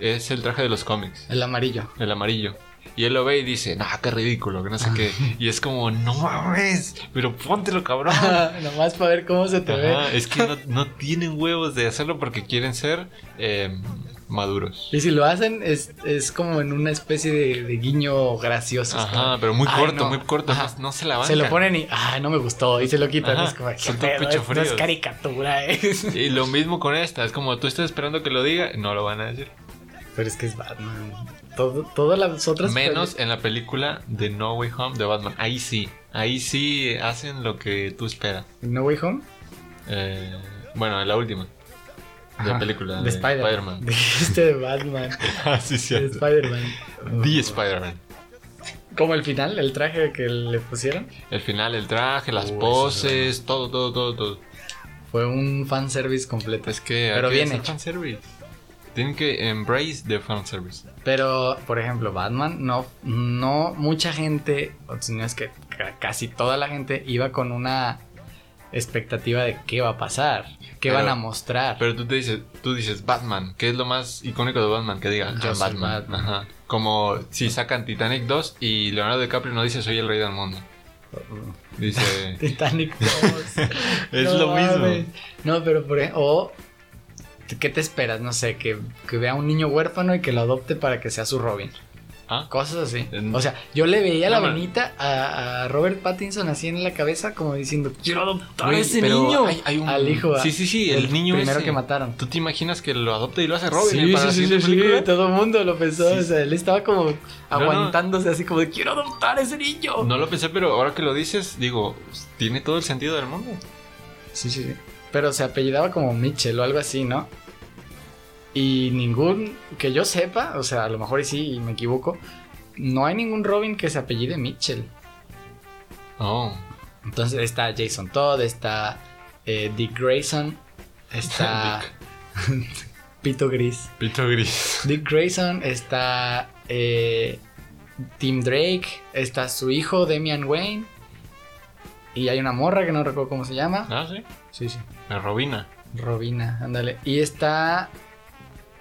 es el traje de los cómics. El amarillo. El amarillo. Y él lo ve y dice, no, qué ridículo, que no sé qué. Y es como, no mames, pero póntelo, cabrón. Nomás para ver cómo se te Ajá, ve. es que no, no tienen huevos de hacerlo porque quieren ser eh, maduros. Y si lo hacen, es, es como en una especie de, de guiño gracioso. es Ajá, como, pero muy "Ay, corto, no". muy corto, Ajá. no, no se la Se lo ponen y, ay, no me gustó, y se lo quitan. Ajá, es como, ¿qué pedo? es fríos. caricatura, ¿eh? Y lo mismo con esta, es como tú estás esperando que lo diga, no lo van a decir. Pero es que es Batman. Todo, todas las otras Menos en la película de No Way Home de Batman. Ahí sí, ahí sí hacen lo que tú esperas. No Way Home. Eh, bueno, en la última. De la película. De Spider-Man. Dijiste de Batman. Ah, sí, de. Spider-Man. The Spider-Man. Como el final, el traje que le pusieron. El final, el traje, las poses, todo, todo, todo, todo. Fue un fanservice completo. Es que Pero bien hecho. fanservice. Tienen que embrace the fanservice. Pero, por ejemplo, Batman, no, no mucha gente, o si no es que ca- casi toda la gente iba con una expectativa de qué va a pasar, qué Pero- van a mostrar. Pero tú te dices, tú dices Batman, ¿qué es lo más icónico de Batman? Que diga, Yo "Ah, soy Batman". Ajá. Como si sacan Titanic 2 y Leonardo DiCaprio no dice soy el rey del mundo. Dice, Titanic 2. es No lo mismo. No, pero por ejemplo, o ¿qué te esperas? No sé, que, que vea a un niño huérfano y que lo adopte para que sea su Robin. Ah. Cosas así. O sea, yo le veía la No, venita a, a Robert Pattinson así en la cabeza, como diciendo, quiero adoptar a ese niño. hay- hay un- Al hijo. a- Sí, sí, sí, el niño Primero ese. que mataron. ¿Tú te imaginas que lo adopta y lo hace Robin sí, para la sí, sí, sí, todo el mundo lo pensó. O sea, él estaba como no. aguantándose así como de, quiero adoptar a ese niño. No lo pensé, pero ahora que lo dices, digo, tiene todo el sentido del mundo. Sí, sí, sí. Pero se apellidaba como Mitchell o algo así, ¿no? Y ningún, que yo sepa, o sea, a lo mejor sí y me equivoco, no hay ningún Robin que se apellide Mitchell. Oh, Entonces está Jason Todd, está eh, Dick Grayson, está Pito Gris. Pito Gris. Dick Grayson, está eh, Tim Drake, está su hijo Damian Wayne. Y hay una morra que no recuerdo cómo se llama. Ah, sí. Sí, sí. La Robina. Robina, ándale. Y está,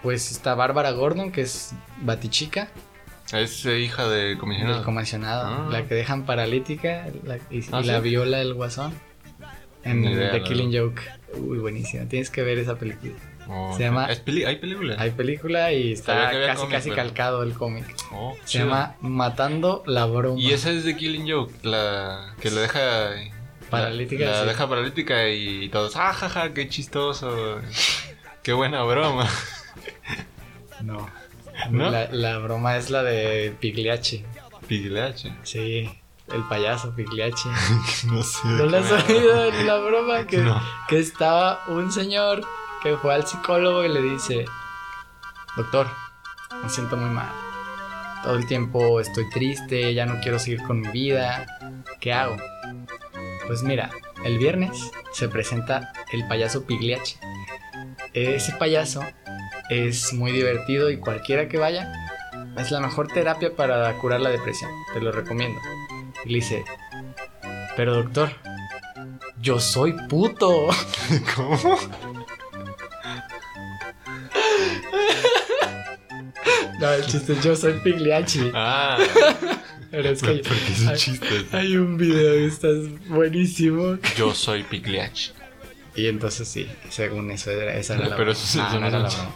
pues está Bárbara Gordon, que es Batichica, Es eh, hija del del comisionado. comisionado, Ah. la que dejan paralítica la- y, Ah, y la viola el guasón. En idea, The Killing Joke. Uy, buenísima. Tienes que ver esa película. Oh, se llama- ¿Es peli- ¿Hay película? Hay película y está casi cómic, casi pero- calcado el cómic. Oh, Se chido. llama Matando la broma. Y esa es de Killing Joke, la que le deja Paralítica, La, la sí. deja paralítica y todos, ah, jaja, qué chistoso. qué buena broma. No. ¿No? La, la broma es la de Pigliacci. Pigliache. Sí, el payaso Pigliacci. no sé. ¿No lo has oído en la broma? Que, No. que estaba un señor que fue al psicólogo y le dice, doctor, me siento muy mal. Todo el tiempo estoy triste, ya no quiero seguir con mi vida. ¿Qué hago? Pues mira, el viernes se presenta el payaso Pigliacci. Ese payaso es muy divertido y cualquiera que vaya es la mejor terapia para curar la depresión. Te lo recomiendo. Y le dice, pero doctor, yo soy puto. ¿Cómo? No, el chiste es yo soy Pigliacci. Ah, Pero es que porque es un hay, chiste. hay un video que está buenísimo. Yo soy Pigliache. Y entonces sí, según eso, era- esa era la Pero broma. eso- Ah, eso no no era es la un broma.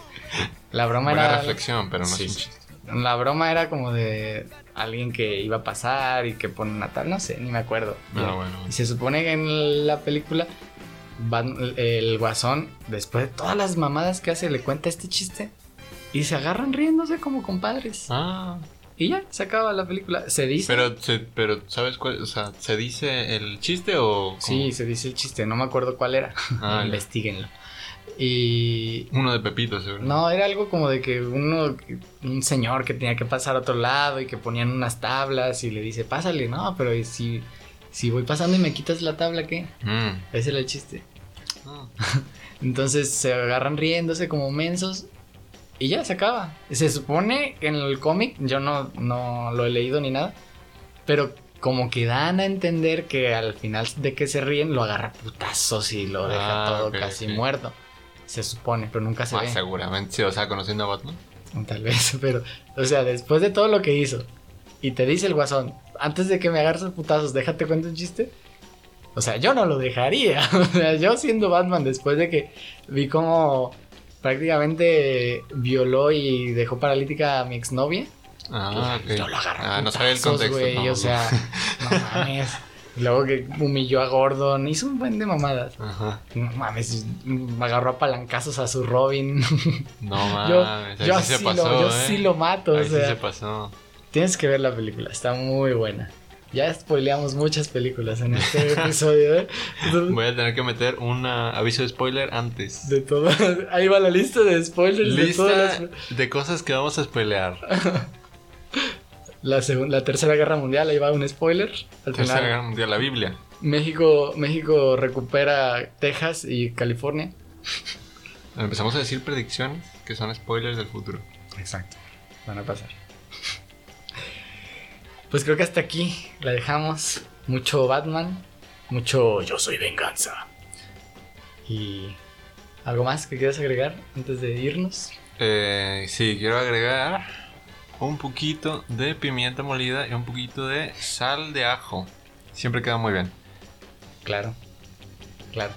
La broma Buena era... reflexión, pero no Sí, es un chiste. La broma era como de alguien que iba a pasar y que pone una tal, no sé, ni me acuerdo. Ah, bueno. Y se supone que en la película van- el guasón, después de todas las mamadas que hace, le cuenta este chiste y se agarran riéndose como compadres. Ah, Y ya, se acaba la película. Se dice. pero, se, pero ¿sabes cuál? O sea, ¿se dice el chiste o...? cómo? Sí, se dice el chiste, no me acuerdo cuál era. Ah. Investíguenlo. Y. Uno de Pepito, seguro. No, era algo como de que uno, un señor que tenía que pasar a otro lado y que ponían unas tablas y le dice, pásale, no, pero ¿y si, si voy pasando y me quitas la tabla, ¿qué? Mm. Ese era el chiste. Ah. Entonces se agarran riéndose como mensos y ya se acaba. Se supone que en el cómic, yo no, no lo he leído ni nada, pero como que dan a entender que al final de que se ríen lo agarra putazos y lo deja Ah, todo casi muerto. Se supone, pero nunca se Ah, ve. seguramente, sí, o sea, conociendo a Batman. Tal vez, pero, o sea, después de todo lo que hizo, y te dice el guasón, antes de que me agarres putazos, déjate cuento un chiste. O sea, yo no lo dejaría. O sea, yo siendo Batman, después de que vi cómo prácticamente violó y dejó paralítica a mi exnovia, Ah, yo lo agarro. a Ah, no sabía el contexto. no, o sea, no mames. Luego que humilló a Gordon, hizo un buen de mamadas. Ajá. No mames, me agarró a palancazos a su Robin. No yo mames, yo sí se pasó, lo, yo ¿eh? sí lo mato. Ahí o sea, sí se pasó. Tienes que ver la película, está muy buena. Ya spoileamos muchas películas en este episodio, ¿eh? Entonces, Voy a tener que meter un aviso de spoiler antes. De todo. Ahí va la lista de spoilers de todas las. de cosas que vamos a spoilear. La, la Tercera Guerra Mundial, ahí va un spoiler. Al Tercera final, Guerra Mundial, la Biblia. México, México recupera Texas y California. Empezamos a decir predicciones que son spoilers del futuro. Exacto. Van a pasar. Pues creo que hasta aquí la dejamos. Mucho Batman, mucho Yo soy venganza. Y. ¿Algo más que quieras agregar antes de irnos? Eh, sí, quiero agregar un poquito de pimienta molida y un poquito de sal de ajo. Siempre queda muy bien. Claro. Claro.